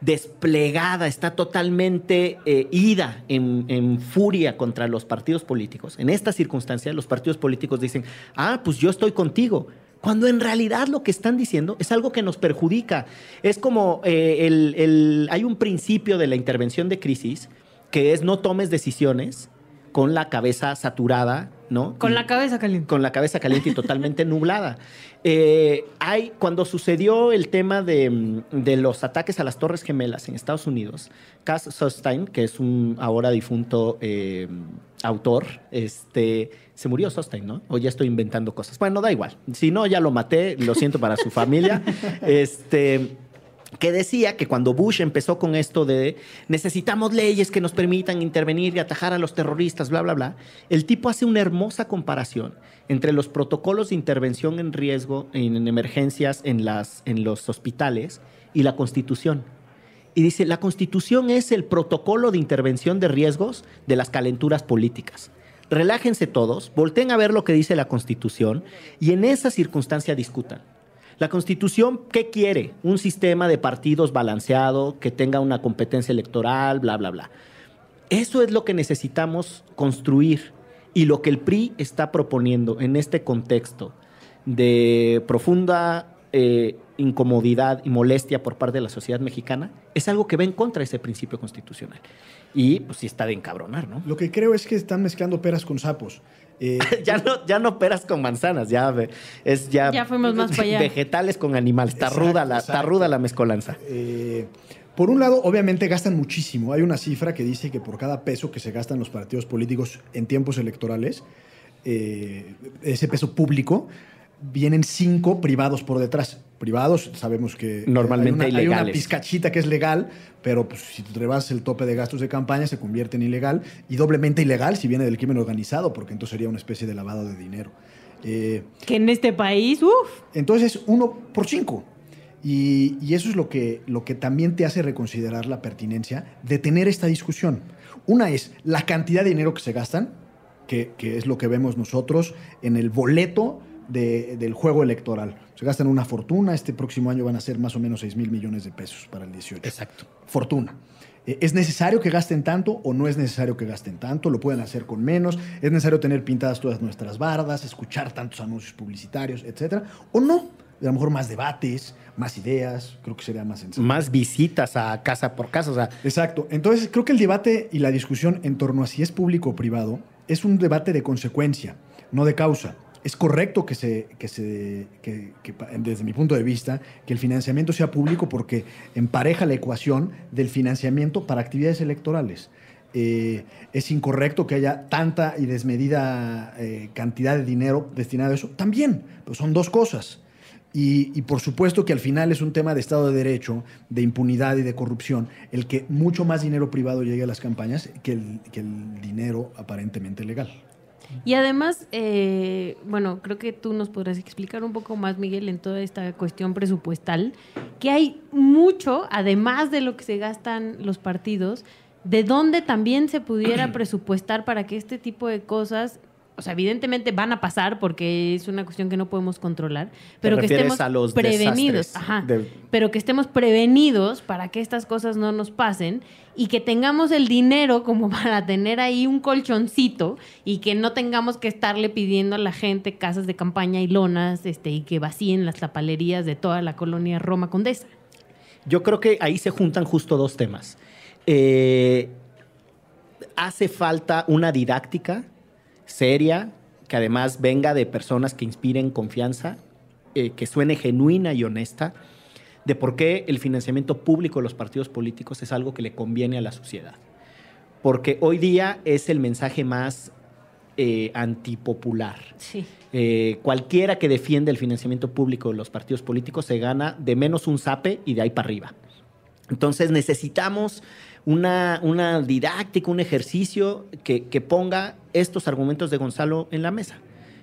desplegada, está totalmente eh, ida en, en furia contra los partidos políticos. En esta circunstancia, los partidos políticos dicen, ah, pues yo estoy contigo. Cuando en realidad lo que están diciendo es algo que nos perjudica. Es como eh, el- el- hay un principio de la intervención de crisis que es no tomes decisiones con la cabeza saturada, ¿no? con Y- la cabeza caliente con la cabeza caliente y totalmente nublada. Eh, hay, cuando sucedió el tema de, mm, de los ataques a las Torres Gemelas en Estados Unidos, Cass Sostein, que es un ahora difunto eh, autor, este, se murió Sostein, ¿no? O ya estoy inventando cosas. Bueno, da igual. Si no, ya lo maté, lo siento para su familia. Este que decía que cuando Bush empezó con esto de necesitamos leyes que nos permitan intervenir y atajar a los terroristas, bla, bla, bla, el tipo hace una hermosa comparación entre los protocolos de intervención en riesgo, en, en emergencias en, las, en los hospitales y la constitución. Y dice, la constitución es el protocolo de intervención de riesgos de las calenturas políticas. Relájense todos, volteen a ver lo que dice la constitución y en esa circunstancia discutan. La Constitución, ¿qué quiere? Un sistema de partidos balanceado, que tenga una competencia electoral, bla, bla, bla. Eso es lo que necesitamos construir. Y lo que el PRI está proponiendo en este contexto de profunda eh, incomodidad y molestia por parte de la sociedad mexicana es algo que va en contra de ese principio constitucional. Y pues sí está de encabronar, ¿no? Lo que creo es que están mezclando peras con sapos. Eh, ya no, ya no peras con manzanas, ya es ya, Ya fuimos más para allá. vegetales con animales. Está Exacto, ruda la, está ruda la mezcolanza. Eh, por un lado, obviamente gastan muchísimo. Hay una cifra que dice que por cada peso que se gastan los partidos políticos en tiempos electorales, eh, ese peso público, vienen cinco privados por detrás. Privados, sabemos que Normalmente hay una, hay una pizcachita que es legal, pero pues, si te rebasas el tope de gastos de campaña se convierte en ilegal y doblemente ilegal si viene del crimen organizado, porque entonces sería una especie de lavado de dinero. Eh, que en este país uff entonces es uno por cinco. Y, y eso es lo que, lo que también te hace reconsiderar la pertinencia de tener esta discusión. Una es la cantidad de dinero que se gastan, que, que es lo que vemos nosotros en el boleto de- del juego electoral. Se gastan una fortuna, este próximo año van a ser más o menos 6 mil millones de pesos para el 18. Exacto. Fortuna. Eh, ¿Es necesario que gasten tanto o no es necesario que gasten tanto? ¿Lo pueden hacer con menos? ¿Es necesario tener pintadas todas nuestras bardas, escuchar tantos anuncios publicitarios, etcétera? ¿O no? A lo mejor más debates, más ideas, creo que sería más sensato. Más visitas a casa por casa. O sea, Exacto. Entonces, creo que el debate y la discusión en torno a si es público o privado es un debate de consecuencia, no de causa. Es correcto que se, que se desde mi punto de vista, que el financiamiento sea público porque empareja la ecuación del financiamiento para actividades electorales. Eh, es incorrecto que haya tanta y desmedida eh, cantidad de dinero destinado a eso. También, pues son dos cosas. Y, y por supuesto que al final es un tema de Estado de Derecho, de impunidad y de corrupción, el que mucho más dinero privado llegue a las campañas que el, que el dinero aparentemente legal. Y además, eh, bueno, creo que tú nos podrás explicar un poco más, Miguel, en toda esta cuestión presupuestal, que hay mucho, además de lo que se gastan los partidos, de dónde también se pudiera presupuestar para que este tipo de cosas, o sea, evidentemente van a pasar porque es una cuestión que no podemos controlar, pero que estemos a los prevenidos, ajá, de- pero que estemos prevenidos para que estas cosas no nos pasen y que tengamos el dinero como para tener ahí un colchoncito y que no tengamos que estarle pidiendo a la gente casas de campaña y lonas este, y que vacíen las tapalerías de toda la colonia Roma Condesa. Yo creo que ahí se juntan justo dos temas. Eh, hace falta una didáctica seria, que además venga de personas que inspiren confianza, eh, que suene genuina y honesta, de por qué el financiamiento público de los partidos políticos es algo que le conviene a la sociedad. Porque hoy día es el mensaje más eh, antipopular. Sí. Eh, cualquiera que defiende el financiamiento público de los partidos políticos se gana de menos un zape y de ahí para arriba. Entonces necesitamos una, una didáctica, un ejercicio que, que ponga estos argumentos de Gonzalo en la mesa.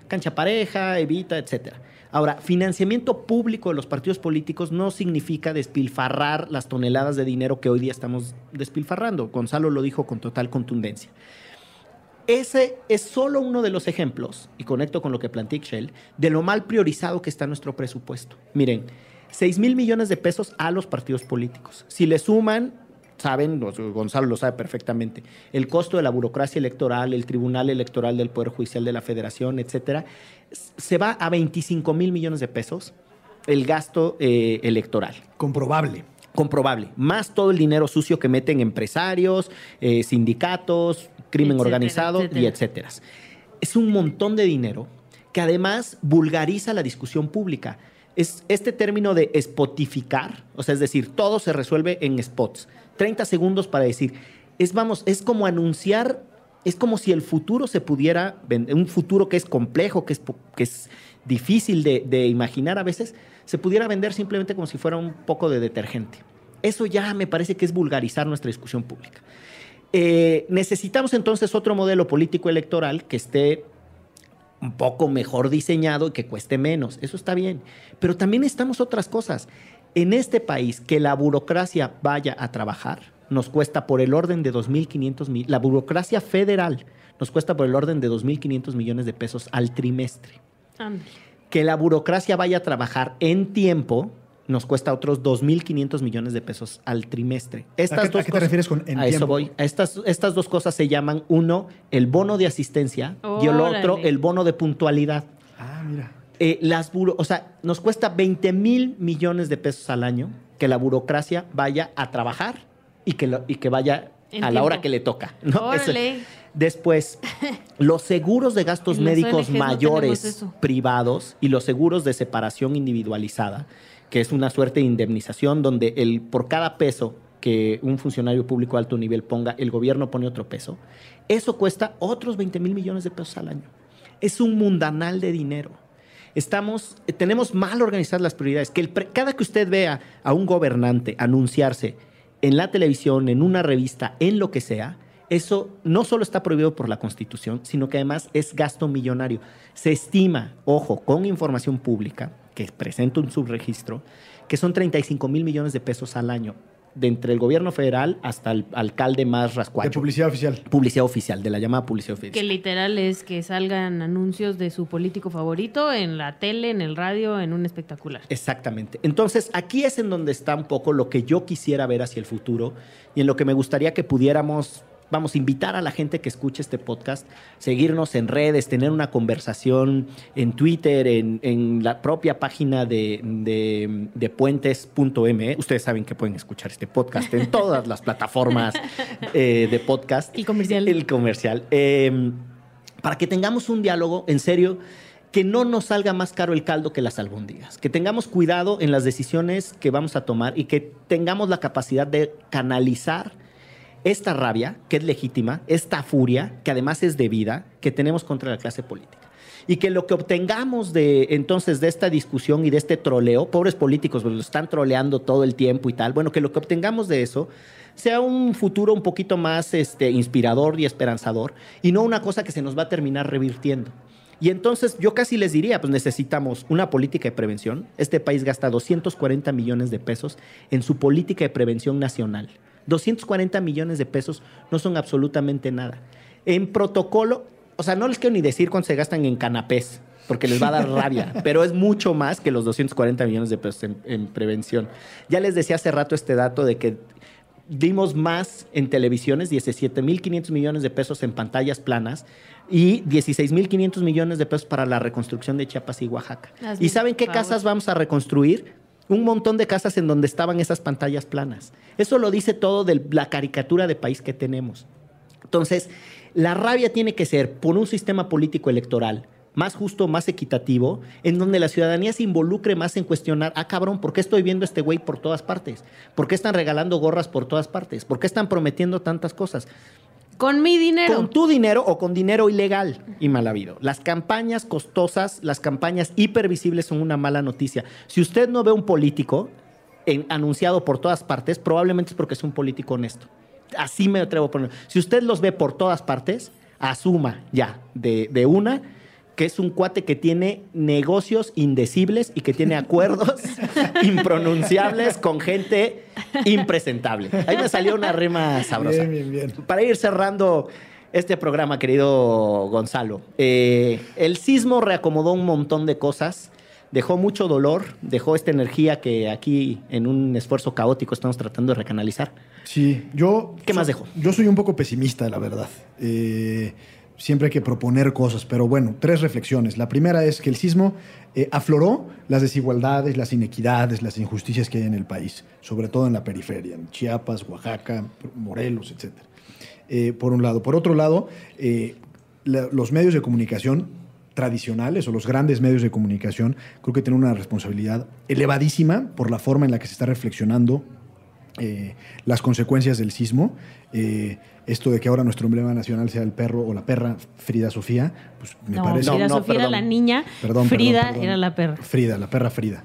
Cancha pareja, evita, etc. Ahora, financiamiento público de los partidos políticos no significa despilfarrar las toneladas de dinero que hoy día estamos despilfarrando. Gonzalo lo dijo con total contundencia. Ese es solo uno de los ejemplos, y conecto con lo que plantea Shell, de lo mal priorizado que está nuestro presupuesto. Miren, 6 mil millones de pesos a los partidos políticos. Si le suman, saben, Gonzalo lo sabe perfectamente, el costo de la burocracia electoral, el Tribunal Electoral del Poder Judicial de la Federación, etcétera, se va a 25 mil millones de pesos el gasto eh, electoral Comprobable. comprobable, más todo el dinero sucio que meten empresarios, eh, sindicatos, crimen Etcétera, organizado y etcétera. etcétera. Es un montón de dinero que además vulgariza la discusión pública. Es este término de spotificar, o sea, es decir, todo se resuelve en spots. 30 segundos para decir, es vamos, es como anunciar, es como si el futuro se pudiera un futuro que es complejo, que es, que es difícil de, de imaginar a veces, se pudiera vender simplemente como si fuera un poco de detergente. Eso ya me parece que es vulgarizar nuestra discusión pública. Eh, necesitamos entonces otro modelo político electoral que esté un poco mejor diseñado y que cueste menos. Eso está bien. Pero también necesitamos otras cosas. En este país, que la burocracia vaya a trabajar, nos cuesta por el orden de 2.500 mil. La burocracia federal nos cuesta por el orden de 2.500 millones de pesos al trimestre. Que la burocracia vaya a trabajar en tiempo nos cuesta otros 2.500 millones de pesos al trimestre. Estas ¿A qué- a dos qué te cosas- refieres con en a eso voy. A estas, estas dos cosas se llaman, uno, el bono de asistencia y el otro, el bono de puntualidad. Eh, las buro- o sea, nos cuesta 20 mil millones de pesos al año que la burocracia vaya a trabajar y que, lo- y que vaya a la hora que le toca. ¿no? Eso- Órale. Después, los seguros de gastos médicos mayores privados y los seguros de separación individualizada, que es una suerte de indemnización donde el, por cada peso que un funcionario público de alto nivel ponga, el gobierno pone otro peso, eso cuesta otros 20 mil millones de pesos al año. Es un mundanal de dinero. Estamos, eh, tenemos mal organizadas las prioridades. Que cada que usted vea a un gobernante anunciarse en la televisión, en una revista, en lo que sea, eso no solo está prohibido por la Constitución, sino que además es gasto millonario. Se estima, ojo, con información pública, que presenta un subregistro, que son 35 mil millones de pesos al año, de entre el gobierno federal hasta el alcalde más De rascuacho. publicidad oficial. publicidad oficial, de la llamada publicidad oficial. Que literal es que salgan anuncios de su político favorito en la tele, en el radio, en un espectacular. Exactamente. Entonces, aquí es en donde está un poco lo que yo quisiera ver hacia el futuro y en lo que me gustaría que pudiéramos, vamos, invitar a la gente que escuche este podcast, seguirnos en redes, tener una conversación en Twitter, en, en la propia página de, de, de puentes.me. Ustedes saben que pueden escuchar este podcast en todas las plataformas eh, de podcast. El comercial. El comercial. Eh, para que tengamos un diálogo en serio que no nos salga más caro el caldo que las albóndigas, que tengamos cuidado en las decisiones que vamos a tomar y que tengamos la capacidad de canalizar esta rabia, que es legítima, esta furia, que además es debida, que tenemos contra la clase política. Y que lo que obtengamos de entonces de esta discusión y de este troleo, pobres políticos, pues, lo están troleando todo el tiempo y tal, bueno, que lo que obtengamos de eso sea un futuro un poquito más este, inspirador y esperanzador y no una cosa que se nos va a terminar revirtiendo. Y entonces yo casi les diría, pues necesitamos una política de prevención. Este país gasta 240 millones de pesos en su política de prevención nacional. 240 millones de pesos no son absolutamente nada. En protocolo, o sea, no les quiero ni decir cuánto se gastan en canapés, porque les va a dar rabia, pero es mucho más que los 240 millones de pesos en, en prevención. Ya les decía hace rato este dato de que dimos más en televisiones, 17.500 millones de pesos en pantallas planas y 16.500 millones de pesos para la reconstrucción de Chiapas y Oaxaca. ¿Y saben qué favor. casas vamos a reconstruir? Un montón de casas en donde estaban esas pantallas planas. Eso lo dice todo de la caricatura de país que tenemos. Entonces, la rabia tiene que ser por un sistema político electoral más justo, más equitativo, en donde la ciudadanía se involucre más en cuestionar, ah, cabrón, ¿por qué estoy viendo este güey por todas partes? ¿Por qué están regalando gorras por todas partes? ¿Por qué están prometiendo tantas cosas? Con mi dinero. Con tu dinero o con dinero ilegal y mal habido. Las campañas costosas, las campañas hipervisibles son una mala noticia. Si usted no ve un político anunciado por todas partes, probablemente es porque es un político honesto. Así me atrevo a poner. Si usted los ve por todas partes, asuma ya de una que es un cuate que tiene negocios indecibles y que tiene acuerdos impronunciables con gente impresentable. Ahí me salió una rima sabrosa. Bien, bien, bien. Para ir cerrando este programa, querido Gonzalo, eh, el sismo reacomodó un montón de cosas, dejó mucho dolor, dejó esta energía que aquí en un esfuerzo caótico estamos tratando de recanalizar. Sí, yo... ¿Qué más dejó? Yo soy un poco pesimista, la verdad. Eh, siempre hay que proponer cosas, pero bueno, tres reflexiones. La primera es que el sismo eh, afloró las desigualdades, las inequidades, las injusticias que hay en el país, sobre todo en la periferia, en Chiapas, Oaxaca, Morelos, etc. Eh, por un lado. Por otro lado, eh, los medios de comunicación tradicionales o los grandes medios de comunicación creo que tienen una responsabilidad elevadísima por la forma en la que se está reflexionando las consecuencias del sismo. Eh, esto de que ahora nuestro emblema nacional sea el perro o la perra Frida Sofía, pues me no, parece... Frida No, no, Sofía era perdón. la niña, Perdón, Frida perdón. era la perra. Frida, la perra Frida.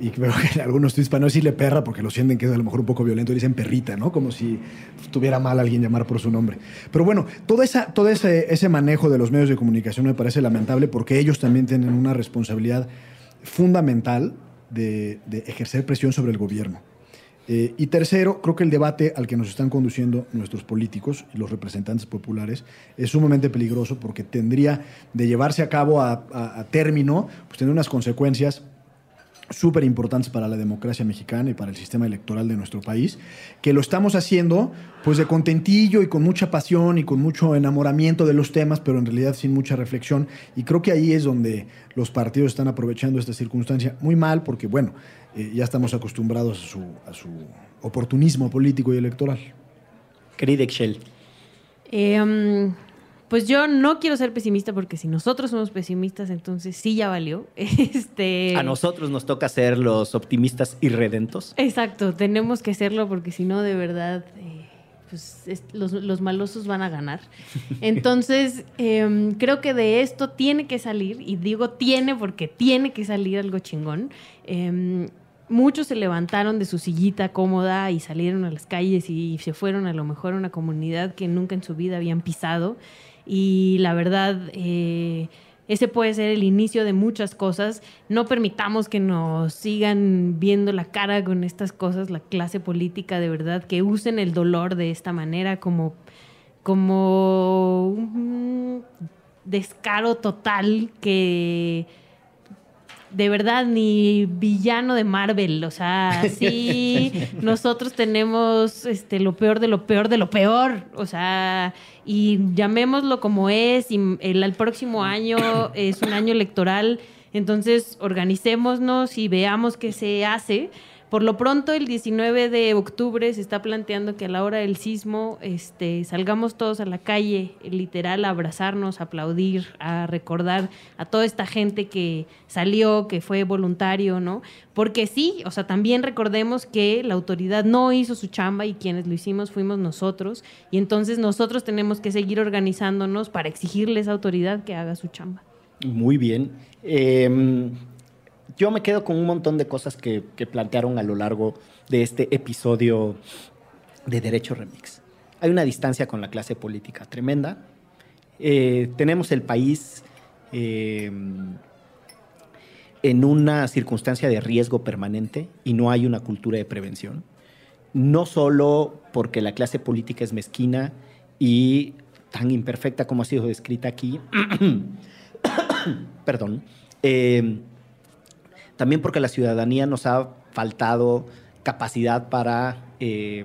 Y creo que algunos tweets, para no decirle perra, porque lo sienten que es a lo mejor un poco violento, dicen perrita, ¿no? Como si estuviera mal alguien llamar por su nombre. Pero bueno, toda esa, todo ese, ese manejo de los medios de comunicación me parece lamentable porque ellos también tienen una responsabilidad fundamental de, de ejercer presión sobre el gobierno. Eh, y tercero, creo que el debate al que nos están conduciendo nuestros políticos y los representantes populares es sumamente peligroso porque tendría de llevarse a cabo a, a- término, pues tener unas consecuencias súper importantes para la democracia mexicana y para el sistema electoral de nuestro país, que lo estamos haciendo pues de contentillo y con mucha pasión y con mucho enamoramiento de los temas, pero en realidad sin mucha reflexión. Y creo que ahí es donde los partidos están aprovechando esta circunstancia muy mal, porque bueno, eh, ya estamos acostumbrados a su, a su oportunismo político y electoral. Querida Excel. Eh, mm, pues yo no quiero ser pesimista porque si nosotros somos pesimistas, entonces sí ya valió. Este, A nosotros nos toca ser los optimistas irredentos. Exacto, tenemos que hacerlo porque si no, de verdad, eh, pues es- los, los malosos van a ganar. Entonces, em, creo que de esto tiene que salir, y digo tiene porque tiene que salir algo chingón. Em, muchos se levantaron de su sillita cómoda y salieron a las calles y se fueron a lo mejor a una comunidad que nunca en su vida habían pisado. Y la verdad, eh, ese puede ser el inicio de muchas cosas. No permitamos que nos sigan viendo la cara con estas cosas, la clase política de verdad, que usen el dolor de esta manera como, como un descaro total que de verdad ni villano de Marvel, o sea, sí nosotros tenemos este lo peor de lo peor de lo peor, o sea, y llamémoslo como es y el, el próximo año es un año electoral, entonces organicémonos y veamos qué se hace. Por lo pronto, el 19 de octubre se está planteando que a la hora del sismo este, salgamos todos a la calle, literal, a abrazarnos, a aplaudir, a recordar a toda esta gente que salió, que fue voluntario, ¿no? Porque sí, o sea, también recordemos que la autoridad no hizo su chamba y quienes lo hicimos fuimos nosotros. Y entonces nosotros tenemos que seguir organizándonos para exigirle a esa autoridad que haga su chamba. Muy bien. Eh, yo me quedo con un montón de cosas que, plantearon a lo largo de este episodio de Derecho Remix. Hay una distancia con la clase política tremenda. Eh, tenemos el país eh, en una circunstancia de riesgo permanente y no hay una cultura de prevención. No solo porque la clase política es mezquina y tan imperfecta como ha sido descrita aquí, perdón, eh, también porque la ciudadanía nos ha faltado capacidad para eh,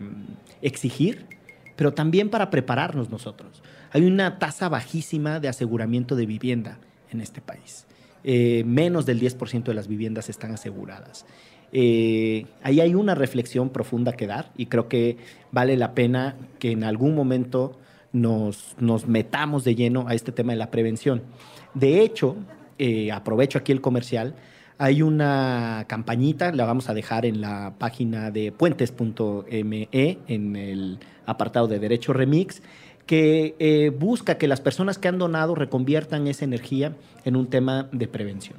exigir, pero también para prepararnos nosotros. Hay una tasa bajísima de aseguramiento de vivienda en este país. Eh, menos del 10% de las viviendas están aseguradas. Eh, ahí hay una reflexión profunda que dar y creo que vale la pena que en algún momento nos, nos metamos de lleno a este tema de la prevención. De hecho, aprovecho aquí el comercial, hay una campañita, la vamos a dejar en la página de puentes.me, en el apartado de Derecho Remix, que eh, busca que las personas que han donado reconviertan esa energía en un tema de prevención.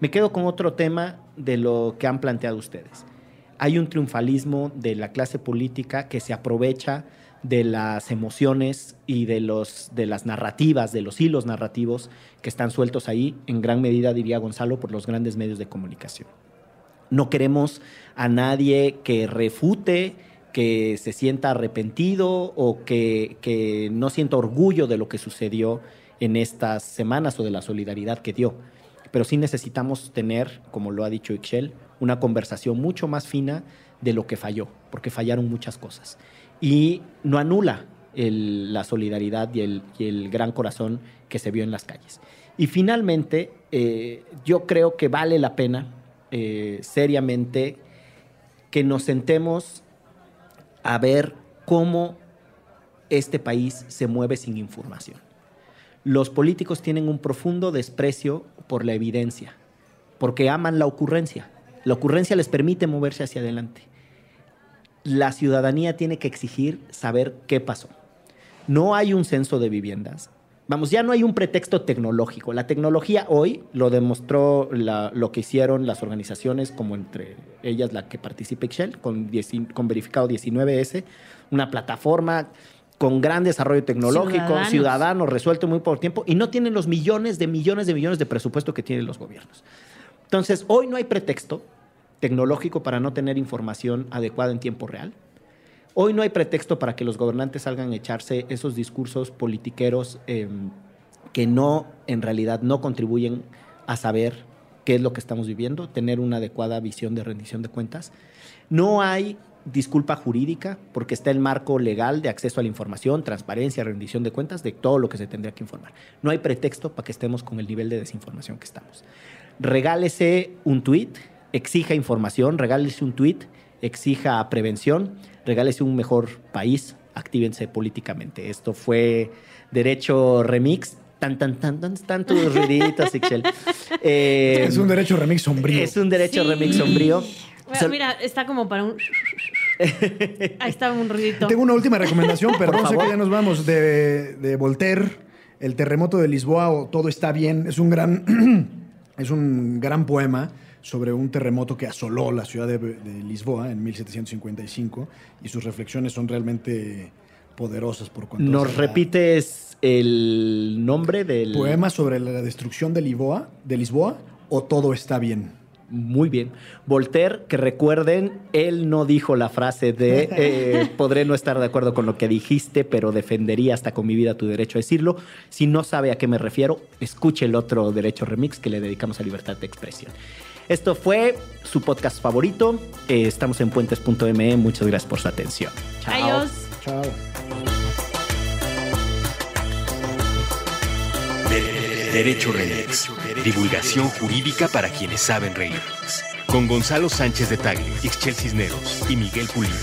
Me quedo con otro tema de lo que han planteado ustedes. Hay un triunfalismo de la clase política que se aprovecha de las emociones y de, los, de las narrativas, de los hilos narrativos que están sueltos ahí, en gran medida, diría Gonzalo, por los grandes medios de comunicación. No queremos a nadie que refute, que se sienta arrepentido o que, que no sienta orgullo de lo que sucedió en estas semanas o de la solidaridad que dio. Pero sí necesitamos tener, como lo ha dicho Ixchel, una conversación mucho más fina de lo que falló, porque fallaron muchas cosas y no anula la solidaridad y el, y el, gran corazón que se vio en las calles. Y finalmente, eh, yo creo que vale la pena eh, seriamente que nos sentemos a ver cómo este país se mueve sin información. Los políticos tienen un profundo desprecio por la evidencia, porque aman la ocurrencia. La ocurrencia les permite moverse hacia adelante la ciudadanía tiene que exigir saber qué pasó. No hay un censo de viviendas. Vamos, ya no hay un pretexto tecnológico. La tecnología hoy lo demostró la, lo que hicieron las organizaciones, como entre ellas la que participa Excel, con, con verificado 19S, una plataforma con gran desarrollo tecnológico, ciudadanos. ciudadano, resuelto muy poco tiempo, y no tienen los millones de millones de millones de presupuesto que tienen los gobiernos. Entonces, hoy no hay pretexto tecnológico para no tener información adecuada en tiempo real. Hoy no hay pretexto para que los gobernantes salgan a echarse esos discursos politiqueros eh, que no, en realidad, no contribuyen a saber qué es lo que estamos viviendo, tener una adecuada visión de rendición de cuentas. No hay disculpa jurídica porque está el marco legal de acceso a la información, transparencia, rendición de cuentas, de todo lo que se tendría que informar. No hay pretexto para que estemos con el nivel de desinformación que estamos. Regálese un tuit exija información, regálese un tweet, exija prevención, regálese un mejor país, actívense políticamente. Esto fue Derecho Remix. Tan, tan, tan, tan, tantos ruiditos, Ixchel. Eh, es un derecho remix sombrío. Es un derecho sí. remix sombrío. Bueno, mira, está como para un. Ahí está un ruidito. Tengo una última recomendación, perdón, sé que ya nos vamos. De, de Voltaire, El terremoto de Lisboa o Todo está bien. Es un gran, es un gran poema sobre un terremoto que asoló la ciudad de, de, Lisboa en 1755 y sus reflexiones son realmente poderosas por cuanto ¿Nos repites el nombre del poema sobre la destrucción de Lisboa, de Lisboa o todo está bien? Muy bien. Voltaire, que recuerden, él no dijo la frase de eh, podré no estar de acuerdo con lo que dijiste, pero defendería hasta con mi vida tu derecho a decirlo. Si no sabe a qué me refiero, escuche el otro derecho remix que le dedicamos a libertad de expresión. Esto fue su podcast favorito. Eh, estamos en puentes.me. Muchas gracias por su atención. Chao. Adiós. Chao. Derecho Remix. Divulgación jurídica para quienes saben reír. Con Gonzalo Sánchez de Tagle, Ixchel Cisneros y Miguel Pulido.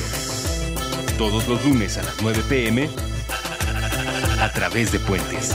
Todos los lunes a las 9 pm a través de Puentes.